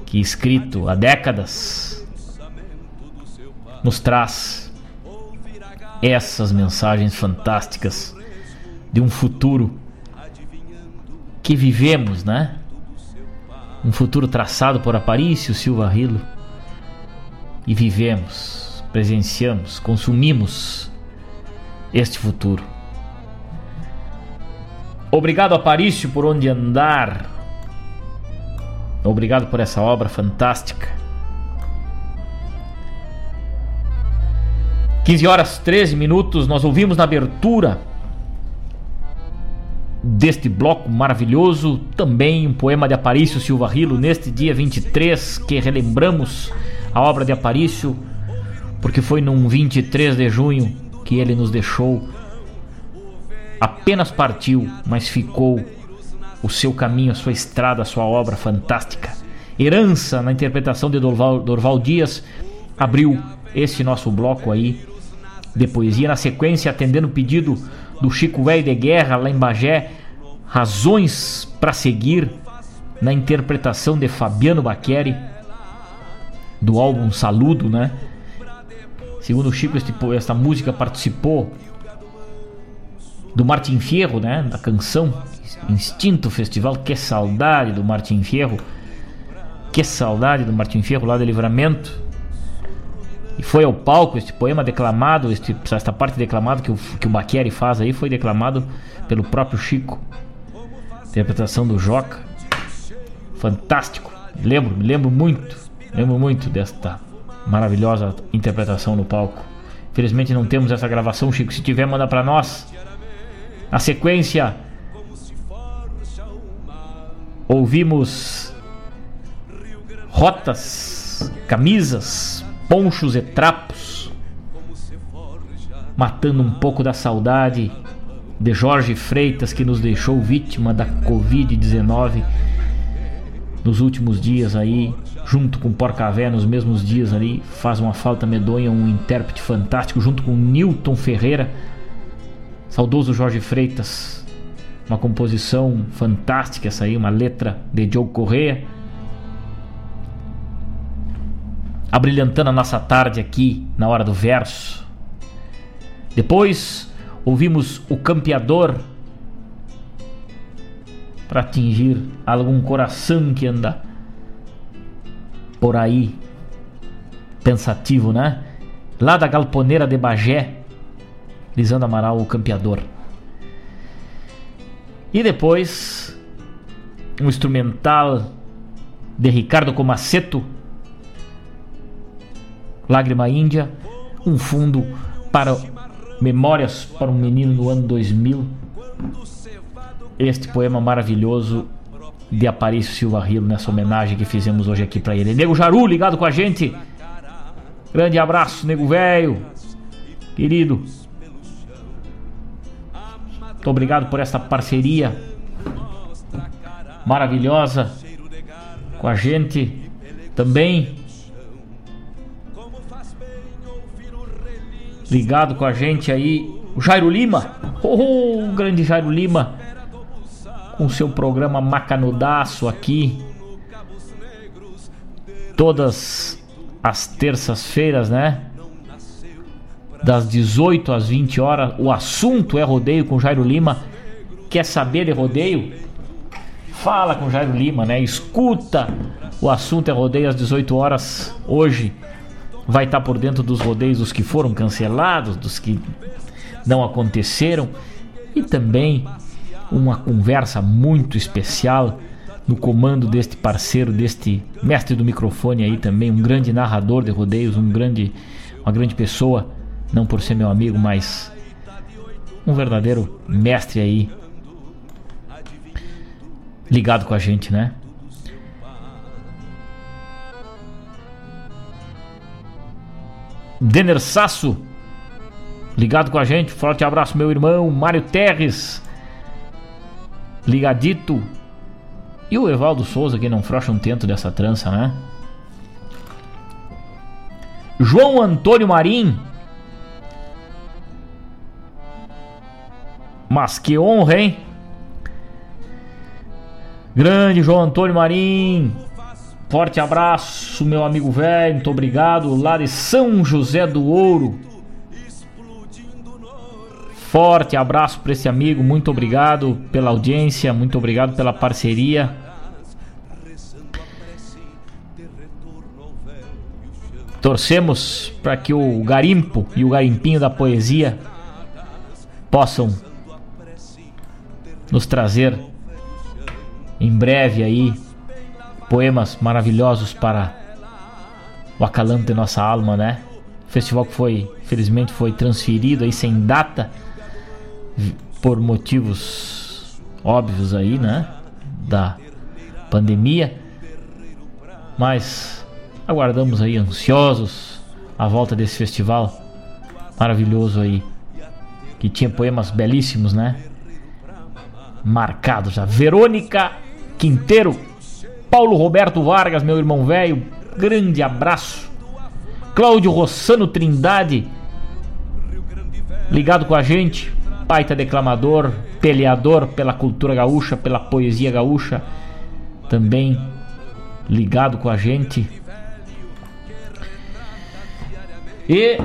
que escrito há décadas nos traz essas mensagens fantásticas de um futuro que vivemos, né? Um futuro traçado por Aparício Silva Rilo e vivemos, presenciamos, consumimos este futuro. Obrigado, Aparício, por onde andar. Obrigado por essa obra fantástica. 15 horas 13 minutos, nós ouvimos na abertura deste bloco maravilhoso também um poema de Aparício Silva Rilo neste dia 23 que relembramos a obra de Aparício porque foi num 23 de junho que ele nos deixou apenas partiu, mas ficou o seu caminho, a sua estrada, a sua obra fantástica. Herança, na interpretação de Dorval, Dorval Dias, abriu esse nosso bloco aí de poesia. Na sequência, atendendo o pedido do Chico Velho de Guerra, lá em Bagé, Razões para Seguir, na interpretação de Fabiano Baqueri, do álbum Saludo, né? Segundo o Chico, este, esta música participou do Martin Fierro, né? Da canção Instinto Festival. Que saudade do Martin Fierro. Que saudade do Martin Fierro lá do Livramento. E foi ao palco este poema declamado, este, esta parte declamada que o, que o faz aí, foi declamado pelo próprio Chico. Interpretação do Joca. Fantástico. Lembro, lembro muito, lembro muito desta maravilhosa interpretação no palco. Infelizmente não temos essa gravação, Chico. Se tiver, manda para nós. Na sequência, ouvimos rotas, camisas, ponchos e trapos, matando um pouco da saudade de Jorge Freitas que nos deixou vítima da Covid-19 nos últimos dias aí, junto com Porcavé nos mesmos dias ali, faz uma falta medonha, um intérprete fantástico junto com Newton Ferreira Saudoso Jorge Freitas, uma composição fantástica essa aí, uma letra de Diogo Correia. Abrilhantando a nossa tarde aqui na hora do verso. Depois ouvimos o campeador para atingir algum coração que anda por aí pensativo, né? Lá da galponeira de Bagé, Lisandro Amaral, o campeador. E depois, um instrumental de Ricardo Comaceto, Lágrima Índia, um fundo para Memórias para um Menino no ano 2000. Este poema maravilhoso de Aparício Silva Rilo, nessa homenagem que fizemos hoje aqui para ele. Nego Jaru, ligado com a gente. Grande abraço, nego velho. Querido. Muito obrigado por essa parceria maravilhosa com a gente também. Ligado com a gente aí, o Jairo Lima. Oh, o grande Jairo Lima. Com seu programa Macanudaço aqui. Todas as terças-feiras, né? das 18 às 20 horas. O assunto é rodeio com Jairo Lima. Quer saber de rodeio? fala com Jairo Lima, né? Escuta o assunto é rodeio às 18 horas hoje. Vai estar por dentro dos rodeios dos que foram cancelados, dos que não aconteceram e também uma conversa muito especial no comando deste parceiro, deste mestre do microfone aí também, um grande narrador de rodeios, um grande, uma grande pessoa, não por ser meu amigo, mas um verdadeiro mestre aí ligado com a gente, né? Denner Sasso ligado com a gente. Forte abraço, meu irmão Mário Terres, ligadito. E o Evaldo Souza, que não frocha um tento dessa trança, né? João Antônio Marim. Mas que honra, hein? Grande João Antônio Marim. Forte abraço, meu amigo velho. Muito obrigado. Lá de São José do Ouro. Forte abraço para esse amigo. Muito obrigado pela audiência. Muito obrigado pela parceria. Torcemos para que o garimpo e o garimpinho da poesia possam nos trazer em breve aí poemas maravilhosos para o acalanto de nossa alma, né? Festival que foi, felizmente, foi transferido aí sem data por motivos óbvios aí, né? Da pandemia. Mas aguardamos aí ansiosos a volta desse festival maravilhoso aí. Que tinha poemas belíssimos, né? Marcados já. Verônica Quinteiro Paulo Roberto Vargas, meu irmão velho, grande abraço. Cláudio Rossano Trindade, ligado com a gente, baita declamador, peleador pela cultura gaúcha, pela poesia gaúcha, também ligado com a gente. E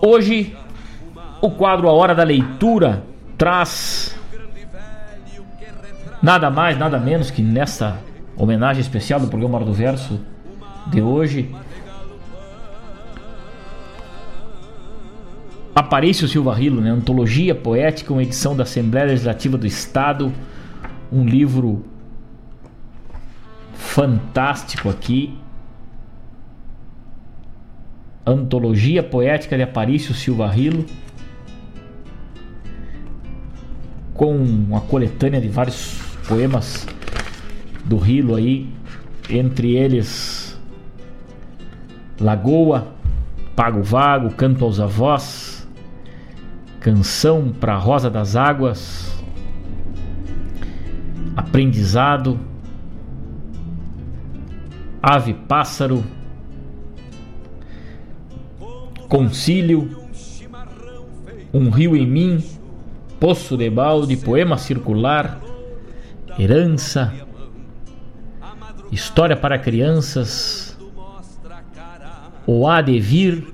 hoje o quadro A Hora da Leitura traz Nada mais, nada menos que nessa homenagem especial do programa Hora do Verso de hoje. Aparício Silva Rilo, né? Antologia Poética, uma edição da Assembleia Legislativa do Estado. Um livro fantástico aqui. Antologia Poética de Aparício Silva Rilo. Com uma coletânea de vários poemas do Rilo aí, entre eles Lagoa, Pago Vago, Canto aos Avós, Canção para Rosa das Águas, Aprendizado, Ave Pássaro, Concílio, Um Rio em Mim, Poço de Balde, Poema Circular, herança, história para crianças, o há de vir.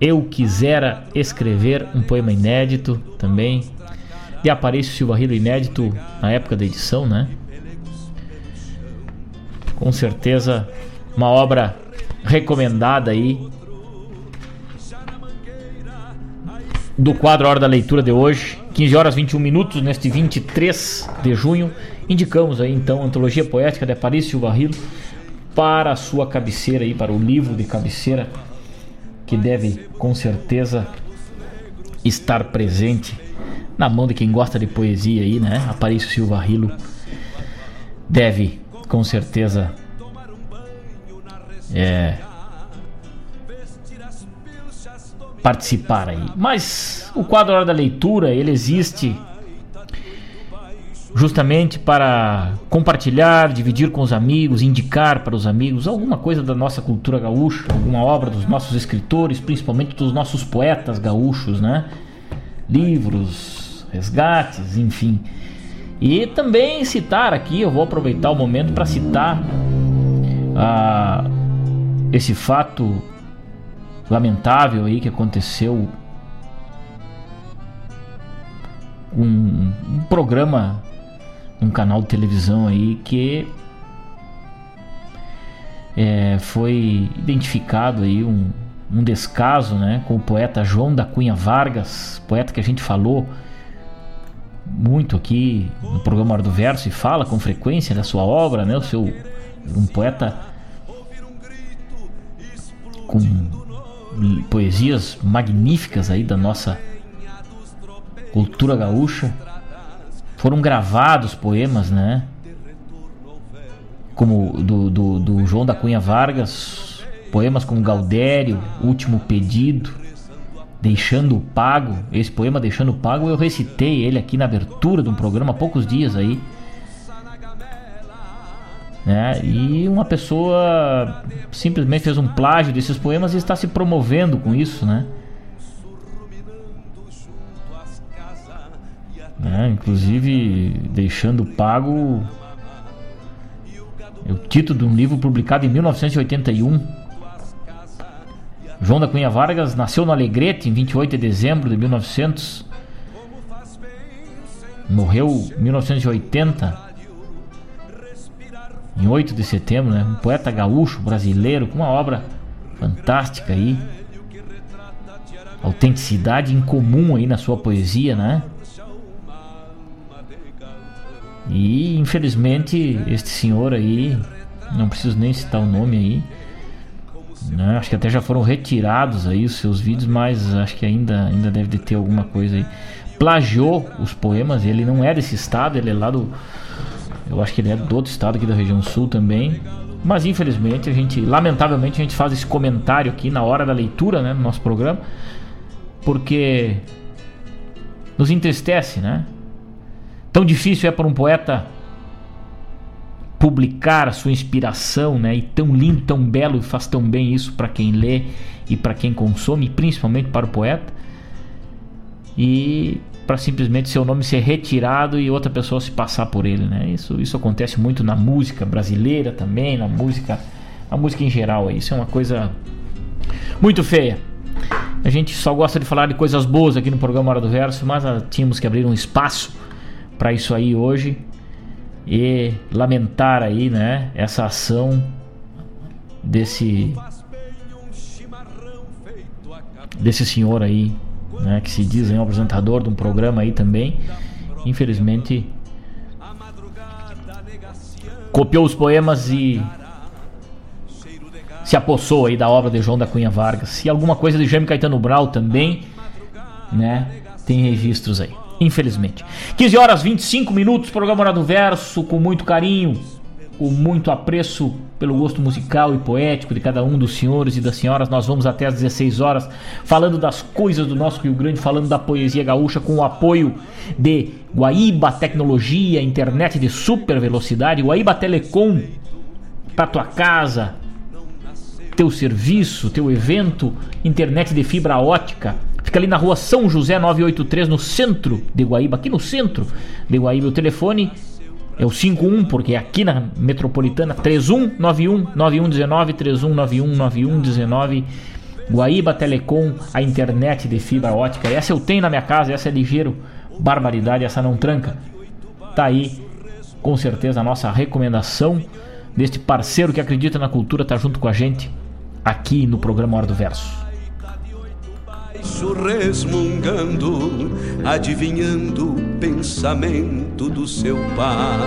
Eu quisera escrever um poema inédito também, de Aparício Silva Rilo, inédito na época da edição, né? Com certeza, uma obra recomendada aí do quadro Hora da Leitura de hoje. 15 horas 21 minutos, neste 23 de junho. Indicamos aí então a Antologia Poética de Aparício Rilo para a sua cabeceira aí, para o livro de cabeceira que deve com certeza estar presente na mão de quem gosta de poesia aí, né? Aparício Silva Rilo deve com certeza é, participar aí. Mas o quadro Hora da Leitura, ele existe justamente para compartilhar, dividir com os amigos, indicar para os amigos alguma coisa da nossa cultura gaúcha, alguma obra dos nossos escritores, principalmente dos nossos poetas gaúchos, né? Livros, resgates, enfim. E também citar aqui, eu vou aproveitar o momento para citar ah, esse fato lamentável aí que aconteceu um, um programa, um canal de televisão aí que é, foi identificado aí um, um descaso né, com o poeta João da Cunha Vargas, poeta que a gente falou muito aqui no programa Hora do Verso e fala com frequência da sua obra, né, o seu um poeta com poesias magníficas aí da nossa cultura gaúcha. Foram gravados poemas, né? Como do, do, do João da Cunha Vargas, poemas como Gaudério, Último Pedido, Deixando o Pago. Esse poema Deixando o Pago eu recitei ele aqui na abertura de um programa há poucos dias aí. Né? E uma pessoa simplesmente fez um plágio desses poemas e está se promovendo com isso, né? né? Inclusive deixando pago o título de um livro publicado em 1981. João da Cunha Vargas nasceu no Alegrete em 28 de dezembro de 1900. Morreu em 1980 em 8 de setembro, né? Um poeta gaúcho brasileiro com uma obra fantástica aí. Autenticidade incomum aí na sua poesia, né? E infelizmente este senhor aí, não preciso nem citar o nome aí, né? acho que até já foram retirados aí os seus vídeos, mas acho que ainda, ainda deve de ter alguma coisa aí. Plagiou os poemas, ele não é desse estado, ele é lá do, eu acho que ele é do outro estado aqui da região sul também. Mas infelizmente a gente, lamentavelmente, a gente faz esse comentário aqui na hora da leitura, né, no nosso programa, porque nos entristece, né? Tão difícil é para um poeta publicar a sua inspiração, né? E tão lindo, tão belo e faz tão bem isso para quem lê e para quem consome, principalmente para o poeta. E para simplesmente seu nome ser retirado e outra pessoa se passar por ele, né? Isso, isso acontece muito na música brasileira também, na música, na música em geral. Isso é uma coisa muito feia. A gente só gosta de falar de coisas boas aqui no programa Hora do Verso, mas ah, tínhamos que abrir um espaço para isso aí hoje e lamentar aí, né, essa ação desse desse senhor aí né, que se diz um apresentador de um programa aí também, infelizmente copiou os poemas e se apossou aí da obra de João da Cunha Vargas. E alguma coisa de Jaime Caetano Brau também, né? Tem registros aí, infelizmente. 15 horas 25 minutos, programa Hora do Verso, com muito carinho com muito apreço pelo gosto musical e poético de cada um dos senhores e das senhoras. Nós vamos até às 16 horas falando das coisas do nosso Rio Grande, falando da poesia gaúcha com o apoio de Guaíba Tecnologia, internet de super velocidade, Guaíba Telecom para tua casa, teu serviço, teu evento, internet de fibra ótica. Fica ali na rua São José 983, no centro de Guaíba, aqui no centro de Guaíba. O telefone é o 51, porque é aqui na metropolitana, 3191 9119 3191 9119 Guaíba Telecom, a internet de fibra ótica. Essa eu tenho na minha casa, essa é ligeiro, barbaridade, essa não tranca. Tá aí, com certeza, a nossa recomendação deste parceiro que acredita na cultura, tá junto com a gente aqui no programa Hora do Verso baixo resmungando, adivinhando o pensamento do seu pai.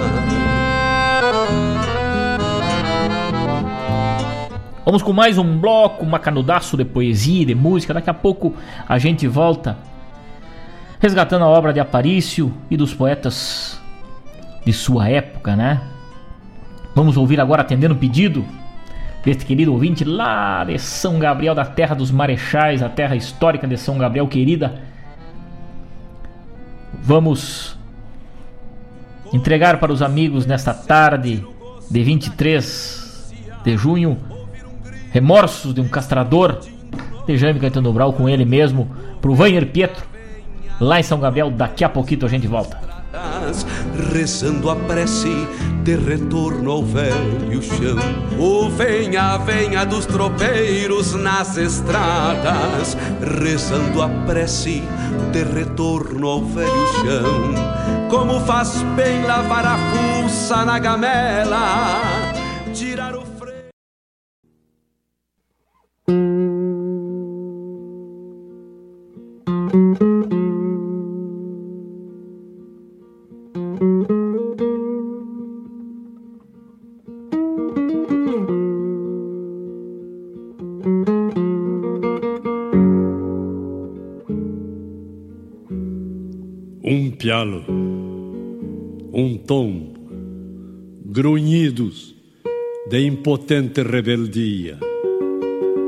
Vamos com mais um bloco, um canudaço de poesia de música. Daqui a pouco a gente volta resgatando a obra de Aparício e dos poetas de sua época, né? Vamos ouvir agora atendendo o pedido deste querido ouvinte lá de São Gabriel, da terra dos Marechais, a terra histórica de São Gabriel, querida. Vamos entregar para os amigos nesta tarde de 23 de junho Remorsos de um Castrador de Jaime Caetano Brau com ele mesmo, pro Vainer Pietro, lá em São Gabriel. Daqui a pouquinho a gente volta. Rezando a prece de retorno ao velho chão. O venha, venha dos tropeiros nas estradas, rezando a prece de retorno ao velho chão. Como faz bem lavar a fuça na gamela, tirar o pialo, um tombo, grunhidos de impotente rebeldia,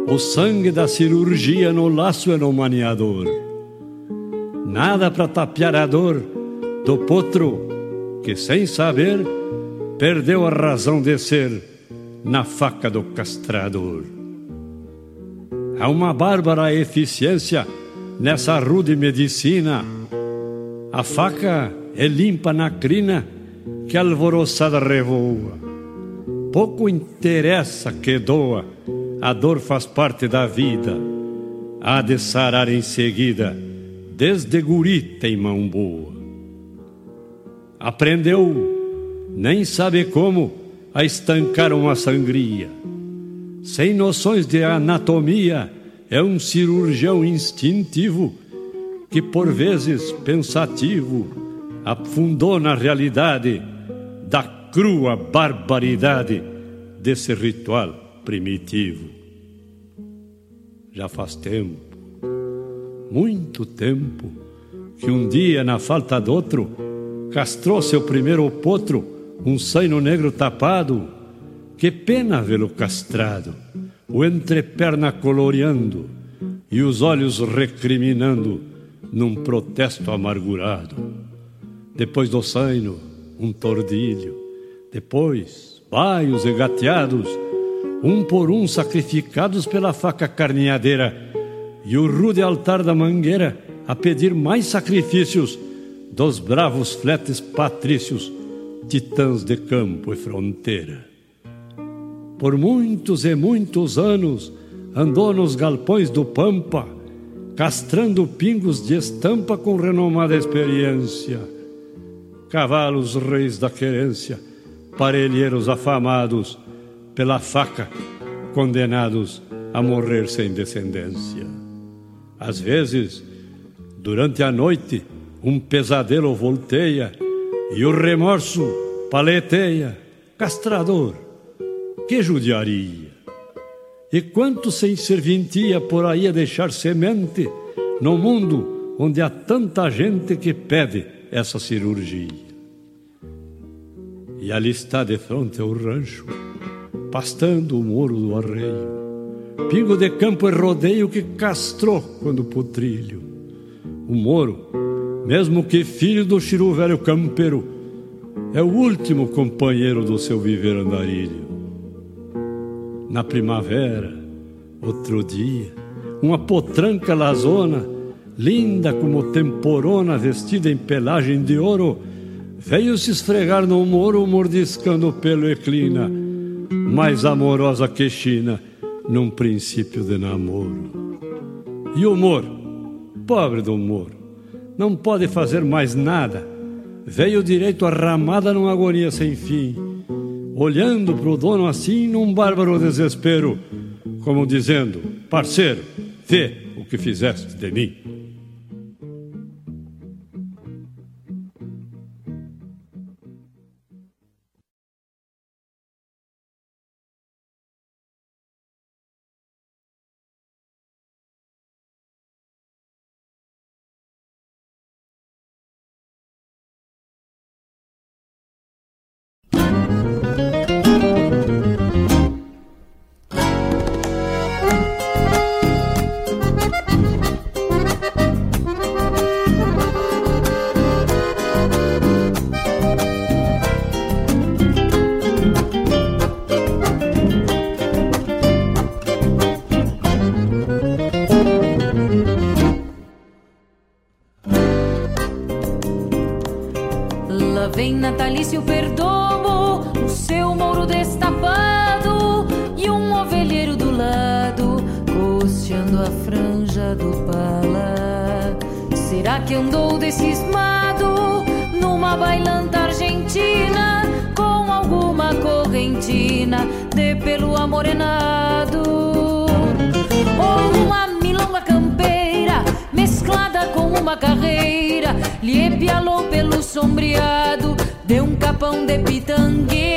o sangue da cirurgia no laço e no maniador, nada para tapear a dor do potro que, sem saber, perdeu a razão de ser na faca do castrador. Há uma bárbara eficiência nessa rude medicina a faca é limpa na crina que alvoroçada revoa. Pouco interessa que doa, a dor faz parte da vida. Há de sarar em seguida, desde guri tem mão boa. Aprendeu, nem sabe como, a estancar uma sangria. Sem noções de anatomia, é um cirurgião instintivo que por vezes pensativo afundou na realidade da crua barbaridade desse ritual primitivo. Já faz tempo, muito tempo, que um dia, na falta de outro, castrou seu primeiro potro, um saino negro tapado. Que pena vê-lo castrado, o entreperna coloreando e os olhos recriminando num protesto amargurado. Depois do saino, um tordilho. Depois, baios e gateados, um por um sacrificados pela faca carneadeira, e o rude altar da mangueira a pedir mais sacrifícios dos bravos fletes patrícios, titãs de campo e fronteira. Por muitos e muitos anos andou nos galpões do Pampa, castrando pingos de estampa com renomada experiência. Cavalos reis da querência, parelheiros afamados pela faca, condenados a morrer sem descendência. Às vezes, durante a noite, um pesadelo volteia e o remorso paleteia. Castrador, que judiaria! E quanto sem serventia por aí a deixar semente no mundo onde há tanta gente que pede essa cirurgia. E ali está de frente ao rancho, pastando o muro do arreio, pingo de campo e rodeio que castrou quando putrilho. O moro, mesmo que filho do chiru velho campeiro, é o último companheiro do seu viver andarilho na primavera, outro dia, uma potranca lazona, linda como temporona, vestida em pelagem de ouro, veio se esfregar no moro, mordiscando pelo eclina, mais amorosa que China, num princípio de namoro. E o moro, pobre do moro, não pode fazer mais nada, veio direito a ramada numa agonia sem fim olhando para o dono assim num bárbaro desespero, como dizendo: Parceiro, vê o que fizeste de mim. Amorenado? Ou uma milonga campeira mesclada com uma carreira, lhe pialou pelo sombreado de um capão de pitangueira.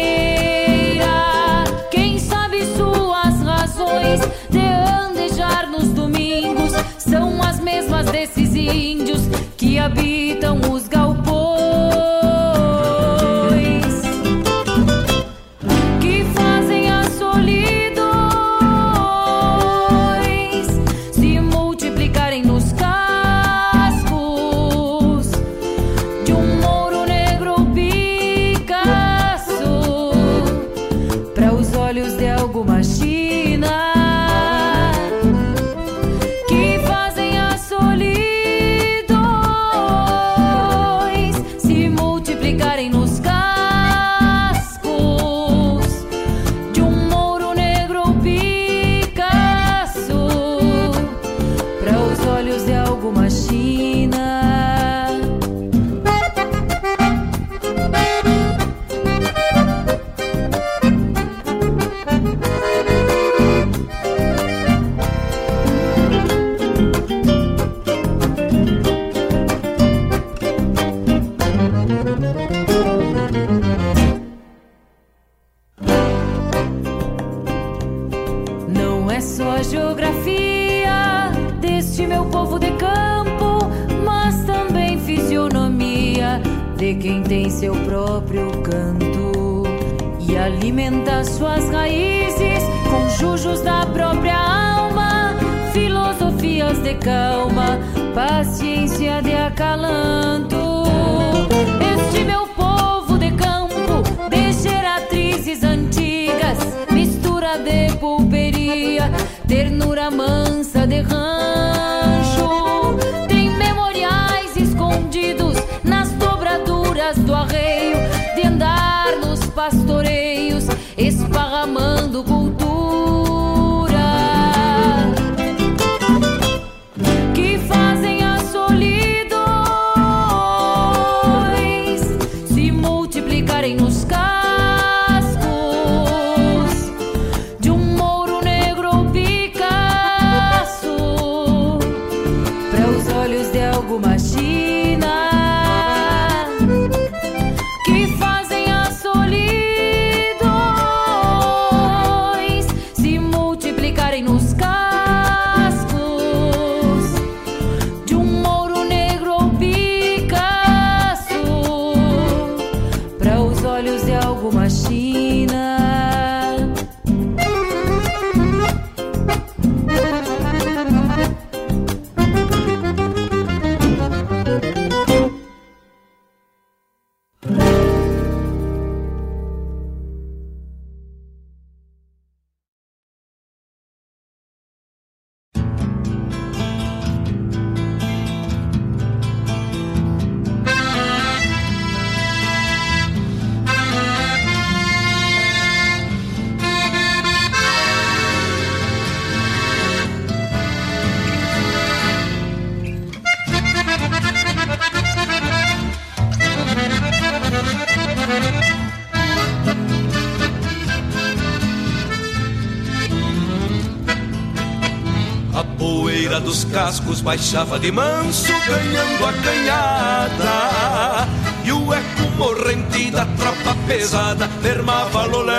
Cascos baixava de manso, ganhando a canhada. E o eco morrente da tropa pesada firmava loléu.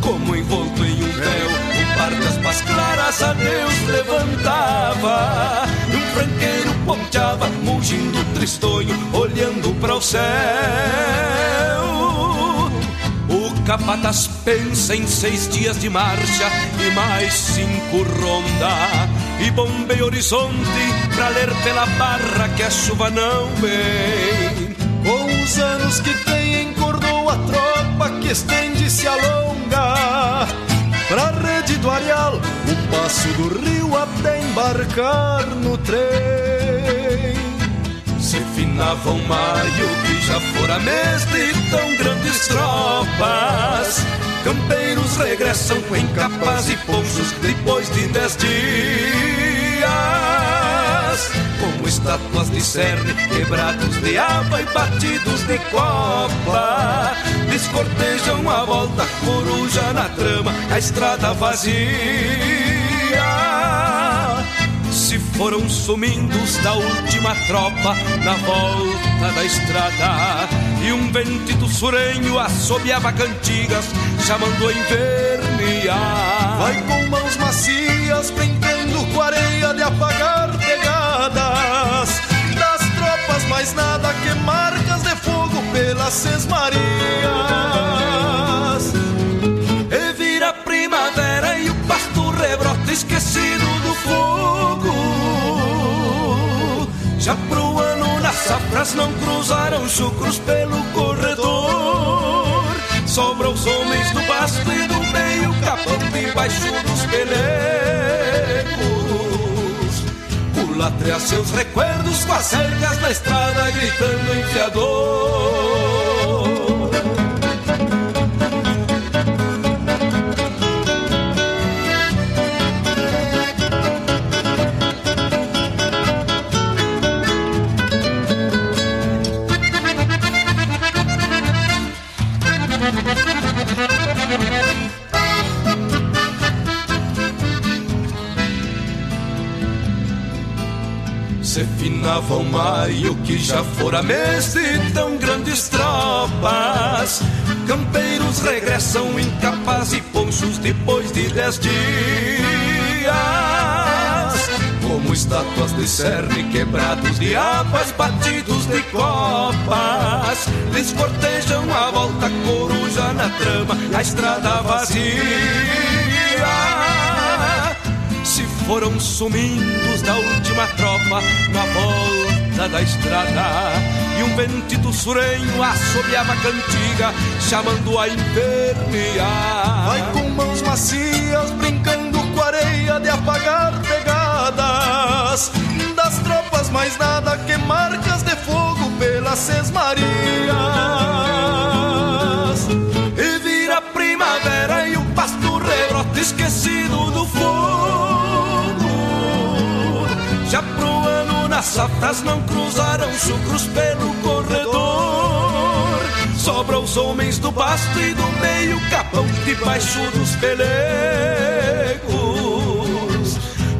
Como envolto em um véu, um par de aspas claras a Deus levantava. E um franqueiro ponteava, mugindo tristonho, olhando para o céu. Capataz pensa em seis dias de marcha e mais cinco ronda. E bombeia horizonte pra ler pela barra que a chuva não vem. Com os anos que tem, encordou a tropa que estende e se alonga. Pra rede do areal, o passo do rio até embarcar no trem. Um maio que já fora mês de tão grandes tropas. Campeiros regressam em capas e ponchos depois de dez dias. como estátuas de cerne, quebrados de água e batidos de copa. Descortejam a volta, coruja na trama, a estrada vazia foram sumindo os da última tropa na volta da estrada. E um ventito surenho assobiava cantigas, chamando a inverniar. Vai com mãos macias, brincando com areia de apagar pegadas. Das tropas, mais nada que marcas de fogo pelas sesmarias. E vira a primavera e o pasto rebrota esquecido Já pro ano nas safras não cruzaram chucros pelo corredor. Sobra os homens do basto e do meio capão debaixo dos pelecos. Culatreia seus recuerdos com as cercas na estrada gritando enfiador. Finava o maio que já fora tão grandes tropas. Campeiros regressam incapazes e ponchos depois de dez dias. Como estátuas de cerne quebrados de abas batidos de copas. Descortejam a volta coruja na trama, a estrada vazia. Se foram sumindo da última tropa na volta da estrada. E um ventito surenho assobiava a cantiga, chamando a inverniar. Vai com mãos macias, brincando com areia de apagar safras não cruzaram chucros pelo corredor. Sobra os homens do basto e do meio capão debaixo dos pelegos.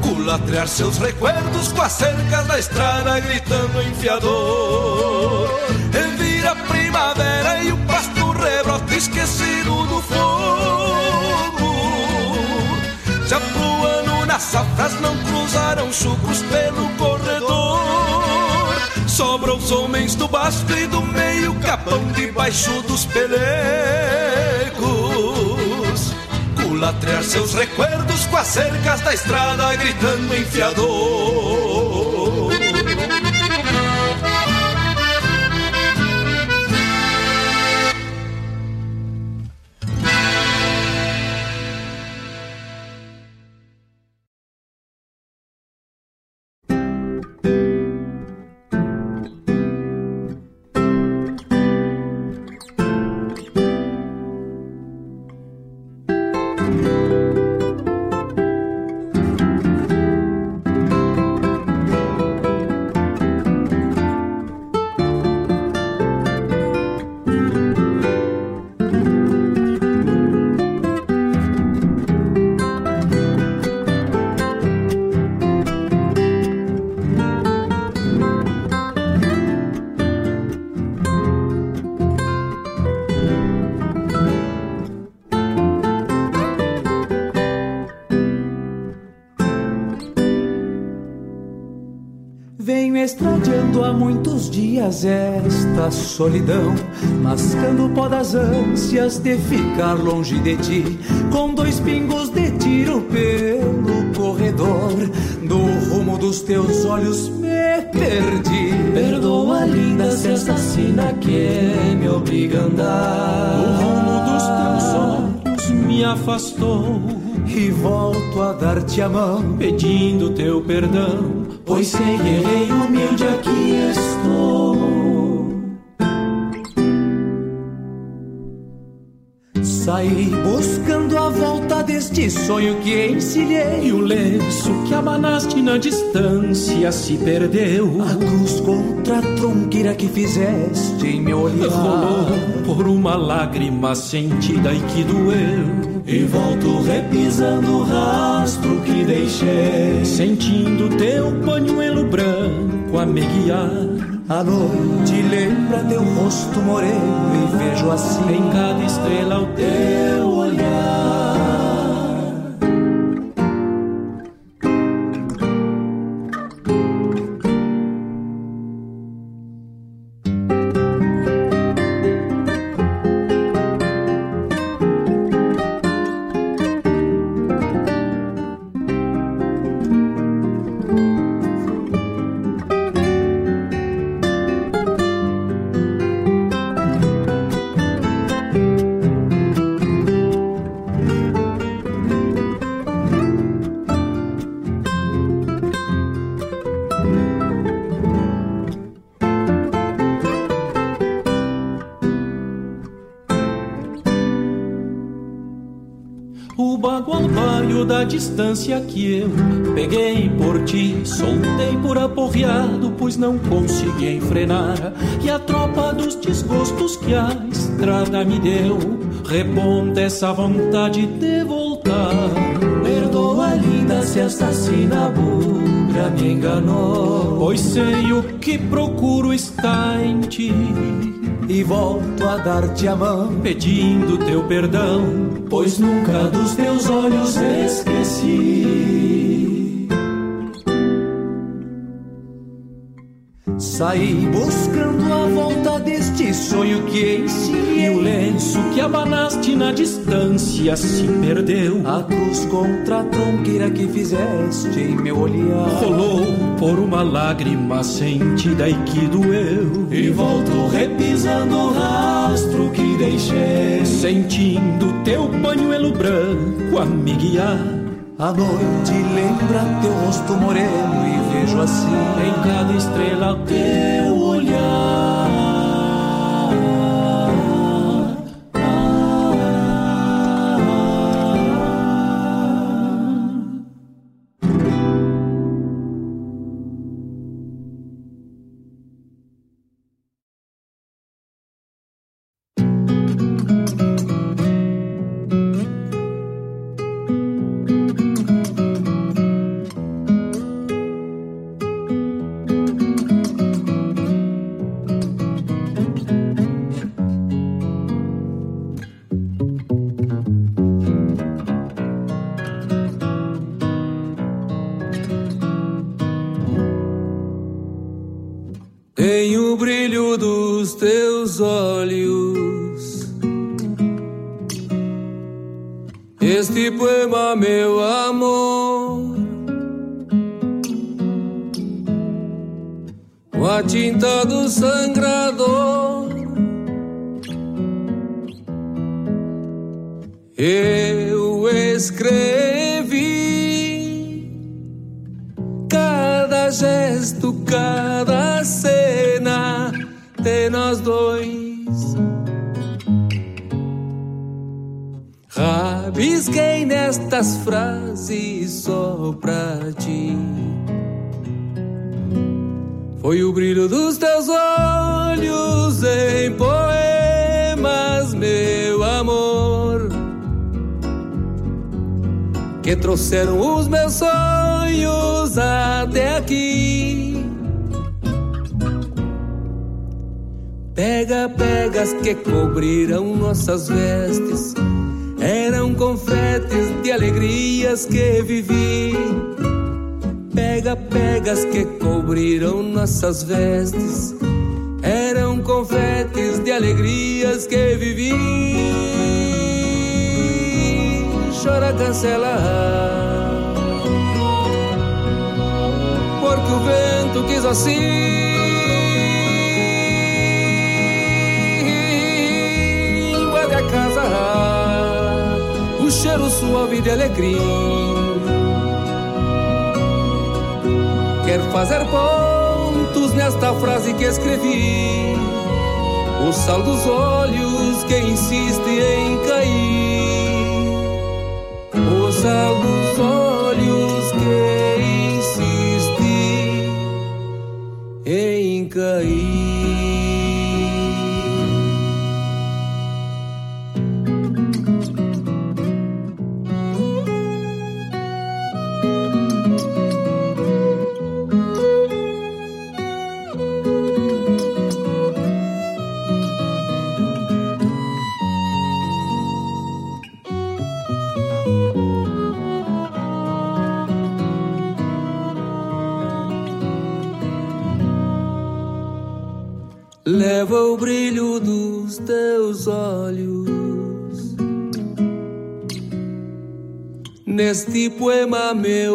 Culatrear seus recuerdos com as cercas da estrada gritando enfiador. E vira a primavera e o pasto rebrota esquecido do fogo. Já pro ano nas safras não cruzaram chucros pelo corredor. Sobra os homens do basto e do meio capão debaixo dos pelegos. Culatrear seus recuerdos com as cercas da estrada gritando enfiador. Esta solidão, mascando o pó das ânsias de ficar longe de ti, com dois pingos de tiro pelo corredor, do rumo dos teus olhos me perdi. Perdoa, linda, se esta sina que me obriga a andar. O rumo dos teus olhos me afastou e volto a dar-te a mão, pedindo teu perdão, pois sei que errei humilde aqui estou. Deste sonho que encilhei. E o lenço que abanaste na distância se perdeu. A cruz contra a tronqueira que fizeste em meu olhar. Rolou por uma lágrima sentida e que doeu. E volto repisando o rastro que deixei. Sentindo teu pañuelo branco a me guiar. A noite lembra teu rosto moreno e vejo assim em cada estrela o teu da distância que eu peguei por ti, soltei por aporreado, pois não consegui enfrenar. E a tropa dos desgostos que a estrada me deu, reponta essa vontade de voltar. Perdoa, linda, se esta sinabugra me enganou. Pois sei o que procuro está em ti e volto a dar-te a mão, pedindo teu perdão, pois nunca dos teus olhos esqueci. Saí buscando a volta deste sonho que ensinei. E o lenço que abanaste na distância se perdeu. A cruz contra a tronqueira que fizeste em meu olhar. Rolou por uma lágrima sentida e que doeu. E volto repisando o rastro que deixei. Sentindo teu pañuelo branco a me guiar. A noite lembra teu rosto moreno e vejo assim em cada estrela teu pegas que cobriram nossas vestes, eram confetes de alegrias que vivi. Pega, pegas que cobriram nossas vestes, eram confetes de alegrias que vivi. Chora cancela. Porque o vento quis assim cheiro suave de alegria. Quer fazer pontos nesta frase que escrevi. O sal dos olhos que insiste em cair Neste poema, meu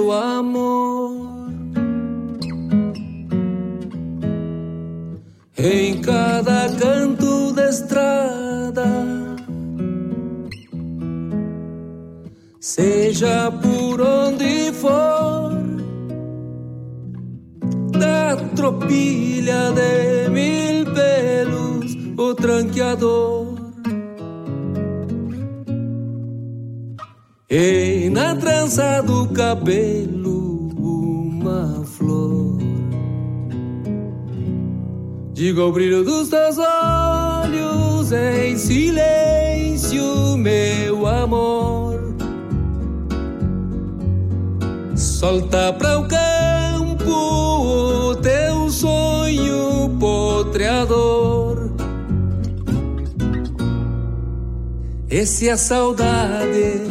Esse é saudade,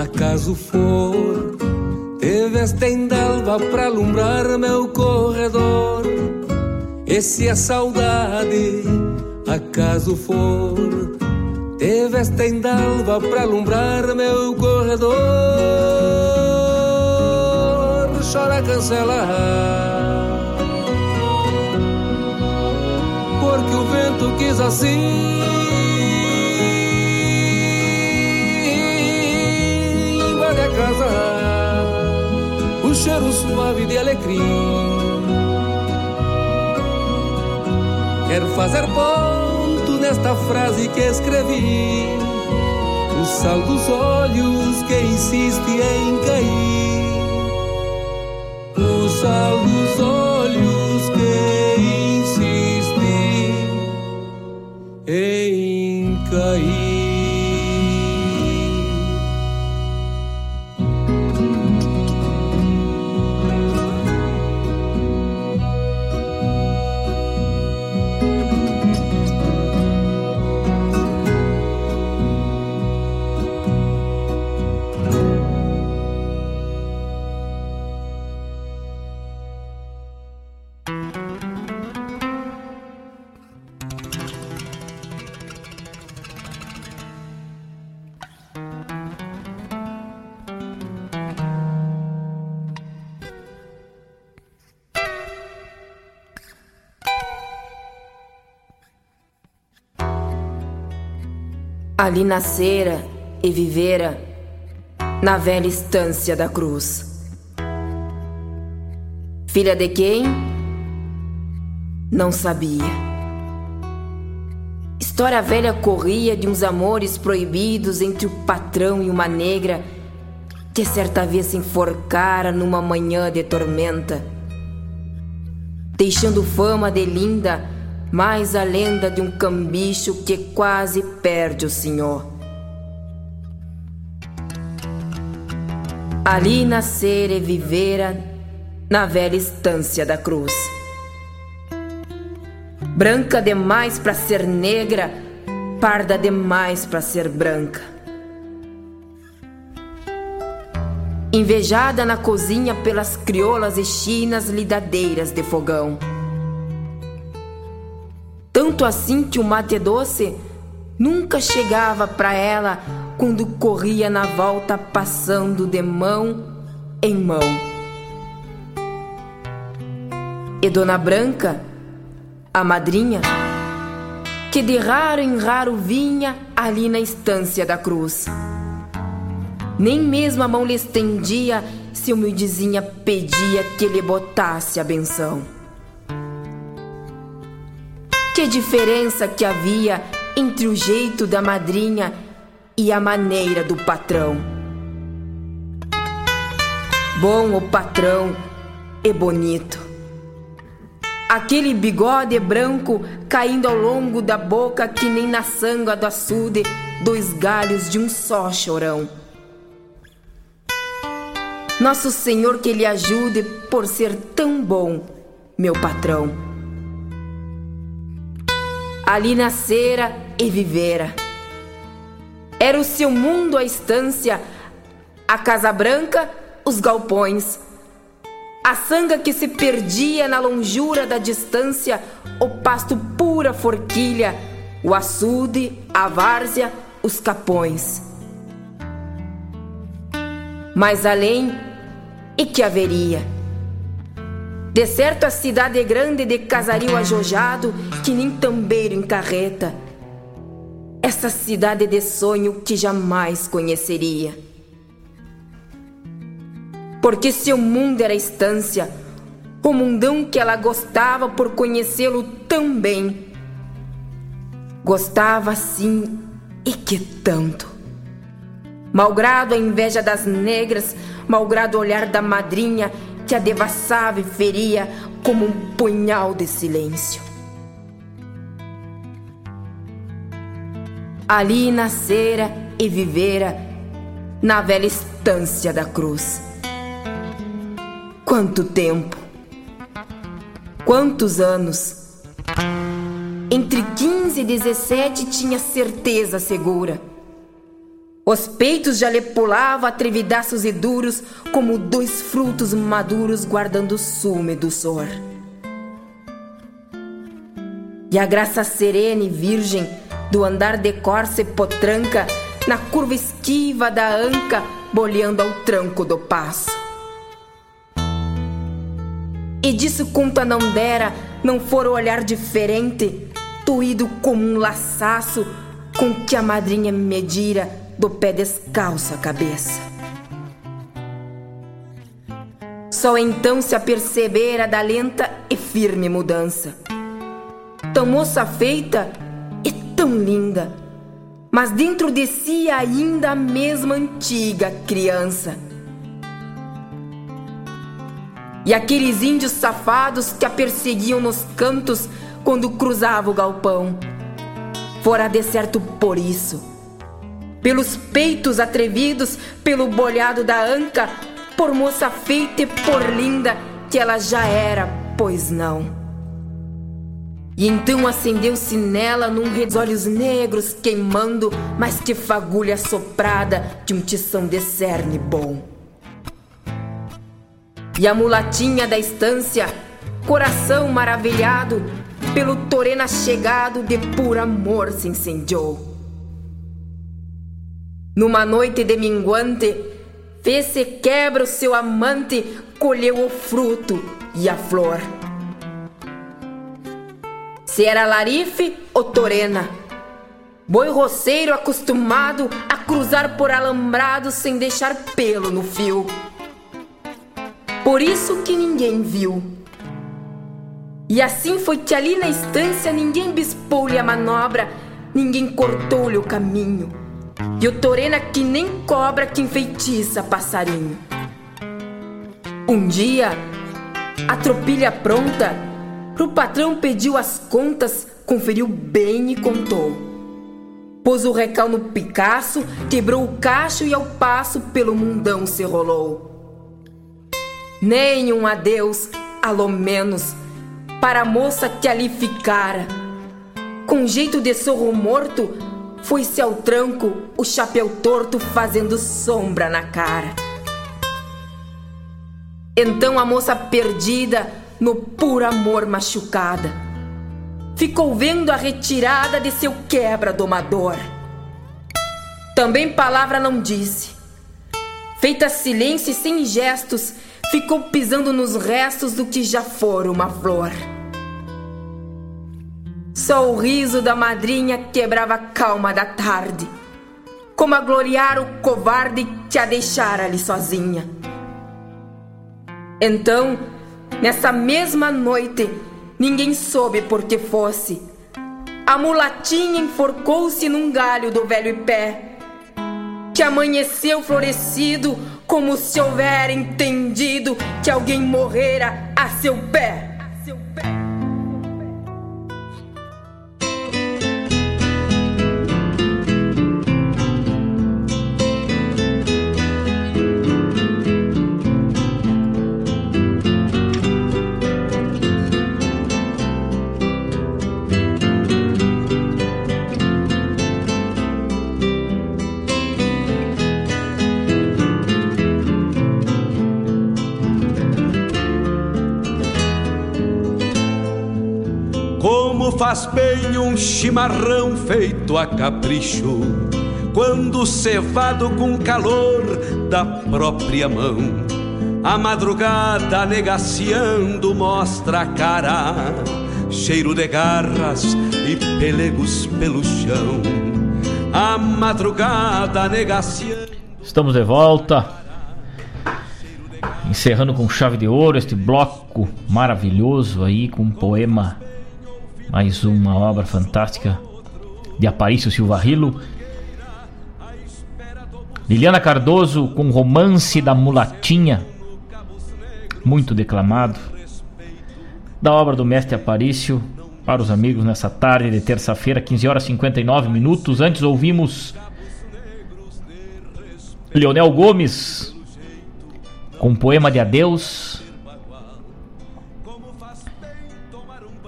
acaso for, teve esta endalva pra alumbrar meu corredor. Esse é saudade, acaso for, teve esta endalva pra alumbrar meu corredor. Chora, cancela porque o vento quis assim. O cheiro suave de alecrim. Quero fazer ponto nesta frase que escrevi. O sal dos olhos que insiste em cair. O sal dos olhos Ali nascera e vivera na velha estância da cruz. Filha de quem? Não sabia. História velha corria de uns amores proibidos entre o patrão e uma negra que certa vez se enforcara numa manhã de tormenta, deixando fama de linda mais a lenda de um cambicho que quase perde o senhor. Ali nascer e vivera na velha estância da cruz. Branca demais para ser negra, parda demais para ser branca. Invejada na cozinha pelas crioulas e chinas lidadeiras de fogão. Tanto assim que o mate doce nunca chegava para ela quando corria na volta passando de mão em mão. E Dona Branca, a madrinha, que de raro em raro vinha ali na estância da cruz. Nem mesmo a mão lhe estendia se humildezinha pedia que lhe botasse a benção. Que diferença que havia entre o jeito da madrinha e a maneira do patrão. bom o patrão e bonito. Aquele bigode branco caindo ao longo da boca que nem na sanga do açude, dois galhos de um só chorão. Nosso Senhor que lhe ajude por ser tão bom, meu patrão. Ali nascera e vivera. Era o seu mundo a estância, a Casa Branca, os galpões. A sanga que se perdia na longura da distância, o pasto pura forquilha, o açude, a várzea, os capões. Mas além, e que haveria? De certo a cidade é grande de casario ajojado, que nem tambeiro em carreta. Essa cidade de sonho que jamais conheceria. Porque seu mundo era estância, o mundão que ela gostava por conhecê-lo tão bem. Gostava sim, e que tanto. Malgrado a inveja das negras, malgrado o olhar da madrinha que a devassava e feria como um punhal de silêncio. Ali nascera e vivera na velha estância da cruz. Quanto tempo! Quantos anos! Entre 15 e 17 tinha certeza segura os peitos já lhe pulavam atrevidaços e duros, como dois frutos maduros guardando sume do sor. E a graça serena e virgem do andar de corça e potranca, na curva esquiva da anca, boleando ao tranco do passo. E disso conta não dera, não for o olhar diferente, tuído como um laçaço, com que a madrinha medira do pé descalço à cabeça. Só então se apercebera da lenta e firme mudança. Tão moça feita e tão linda, mas dentro de si ainda a mesma antiga criança. E aqueles índios safados que a perseguiam nos cantos quando cruzava o galpão. Fora de certo por isso pelos peitos atrevidos, pelo bolhado da anca, por moça feita e por linda que ela já era, pois não. E então acendeu-se nela num dos olhos negros queimando, mas que fagulha soprada de um tição de cerne bom. E a mulatinha da estância, coração maravilhado, pelo torena chegado de puro amor se incendiou. Numa noite de minguante, fez-se quebra o seu amante, colheu o fruto e a flor. Se era larife ou torena, boi roceiro acostumado a cruzar por alambrado sem deixar pelo no fio. Por isso que ninguém viu. E assim foi que ali na estância ninguém bispou-lhe a manobra, ninguém cortou-lhe o caminho e o Torena que nem cobra que enfeitiça passarinho. Um dia, a tropilha pronta, pro patrão pediu as contas, conferiu bem e contou. Pôs o recal no Picasso, quebrou o cacho e ao passo pelo mundão se rolou. Nem um adeus, alô menos, para a moça que ali ficara. Com jeito de sorro morto, foi-se ao tranco, o chapéu torto fazendo sombra na cara. Então a moça perdida, no puro amor machucada, ficou vendo a retirada de seu quebra domador. Também palavra não disse. Feita silêncio e sem gestos, ficou pisando nos restos do que já fora uma flor. Só o riso da madrinha quebrava a calma da tarde, como a gloriar o covarde que a deixara ali sozinha. Então, nessa mesma noite, ninguém soube por que fosse. A mulatinha enforcou-se num galho do velho pé, que amanheceu florescido como se houver entendido que alguém morrera a seu pé. Bem um chimarrão feito a capricho, quando cevado com calor da própria mão. A madrugada negaciando mostra a cara, cheiro de garras e pelegos pelo chão. A madrugada negaciando. Estamos de volta. Encerrando com chave de ouro este bloco maravilhoso aí com um poema mais uma obra fantástica de Aparício Silva Rilo. Liliana Cardoso com Romance da Mulatinha, muito declamado. Da obra do mestre Aparício, para os amigos nessa tarde de terça-feira, 15 horas e 59 minutos. Antes ouvimos Leonel Gomes com poema de adeus.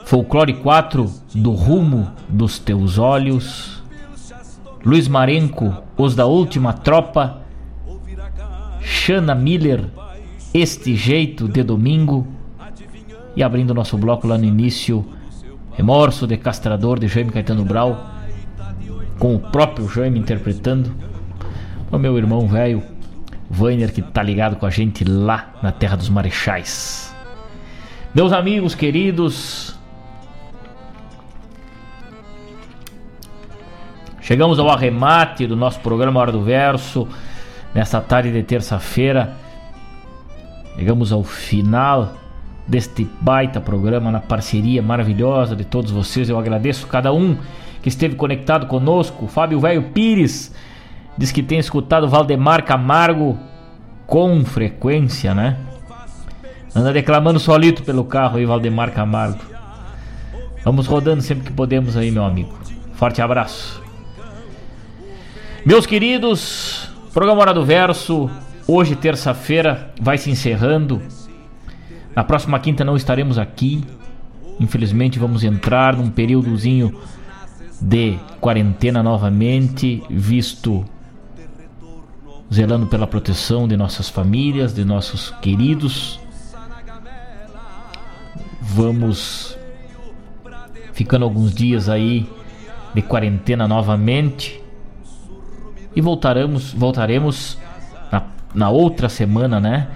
Folclore 4 do Rumo dos Teus Olhos. Luiz Marenco, Os da Última Tropa. Shana Miller, Este Jeito de Domingo. E abrindo nosso bloco lá no início, Remorso de Castrador de Jaime Caetano Brau, com o próprio Jaime interpretando. O meu irmão velho, Vainer, que tá ligado com a gente lá na Terra dos Marechais. Meus amigos queridos, Chegamos ao arremate do nosso programa Hora do Verso, nessa tarde de terça-feira. Chegamos ao final deste baita programa na parceria maravilhosa de todos vocês. Eu agradeço cada um que esteve conectado conosco. Fábio Velho Pires diz que tem escutado Valdemar Camargo com frequência, né? Anda declamando solito pelo carro aí, Valdemar Camargo. Vamos rodando sempre que podemos aí, meu amigo. Forte abraço. Meus queridos, programa Hora do Verso, hoje, terça-feira, vai se encerrando. Na próxima quinta não estaremos aqui. Infelizmente, vamos entrar num períodozinho de quarentena novamente, visto zelando pela proteção de nossas famílias, de nossos queridos. Vamos ficando alguns dias aí de quarentena novamente e voltaremos, voltaremos na, na outra semana, né?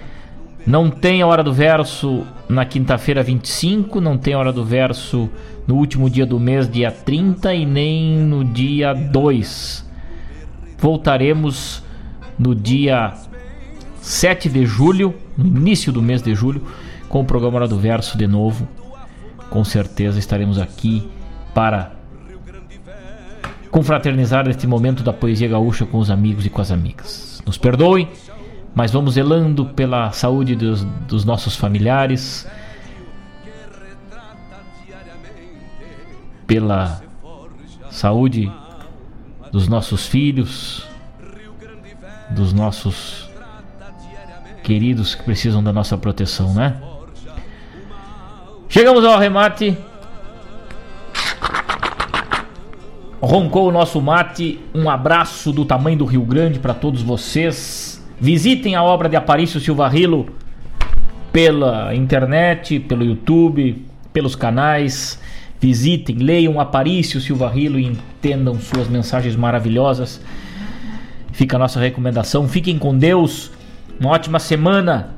Não tem a hora do verso na quinta-feira 25, não tem a hora do verso no último dia do mês, dia 30 e nem no dia 2. Voltaremos no dia 7 de julho, no início do mês de julho, com o programa Hora do Verso de novo. Com certeza estaremos aqui para confraternizar neste momento da poesia gaúcha com os amigos e com as amigas. Nos perdoem, mas vamos zelando pela saúde dos, dos nossos familiares, pela saúde dos nossos filhos, dos nossos queridos que precisam da nossa proteção, né? Chegamos ao remate Roncou o nosso mate. Um abraço do tamanho do Rio Grande para todos vocês. Visitem a obra de Aparício Silva Rilo pela internet, pelo YouTube, pelos canais. Visitem, leiam Aparício Silva Rilo e entendam suas mensagens maravilhosas. Fica a nossa recomendação. Fiquem com Deus. Uma ótima semana.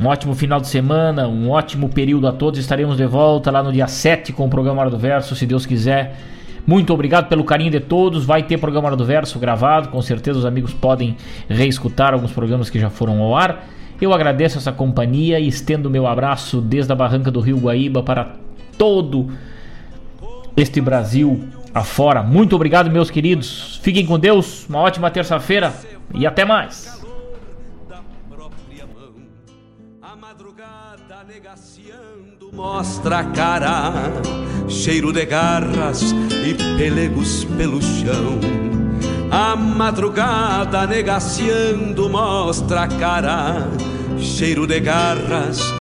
Um ótimo final de semana, um ótimo período a todos. Estaremos de volta lá no dia 7 com o programa Hora do Verso, se Deus quiser. Muito obrigado pelo carinho de todos. Vai ter programa do Verso gravado. Com certeza os amigos podem reescutar alguns programas que já foram ao ar. Eu agradeço essa companhia e estendo meu abraço desde a barranca do Rio Guaíba para todo este Brasil afora. Muito obrigado, meus queridos. Fiquem com Deus. Uma ótima terça-feira e até mais. Mostra a cara, cheiro de garras e pelegos pelo chão. A madrugada negaciando mostra a cara, cheiro de garras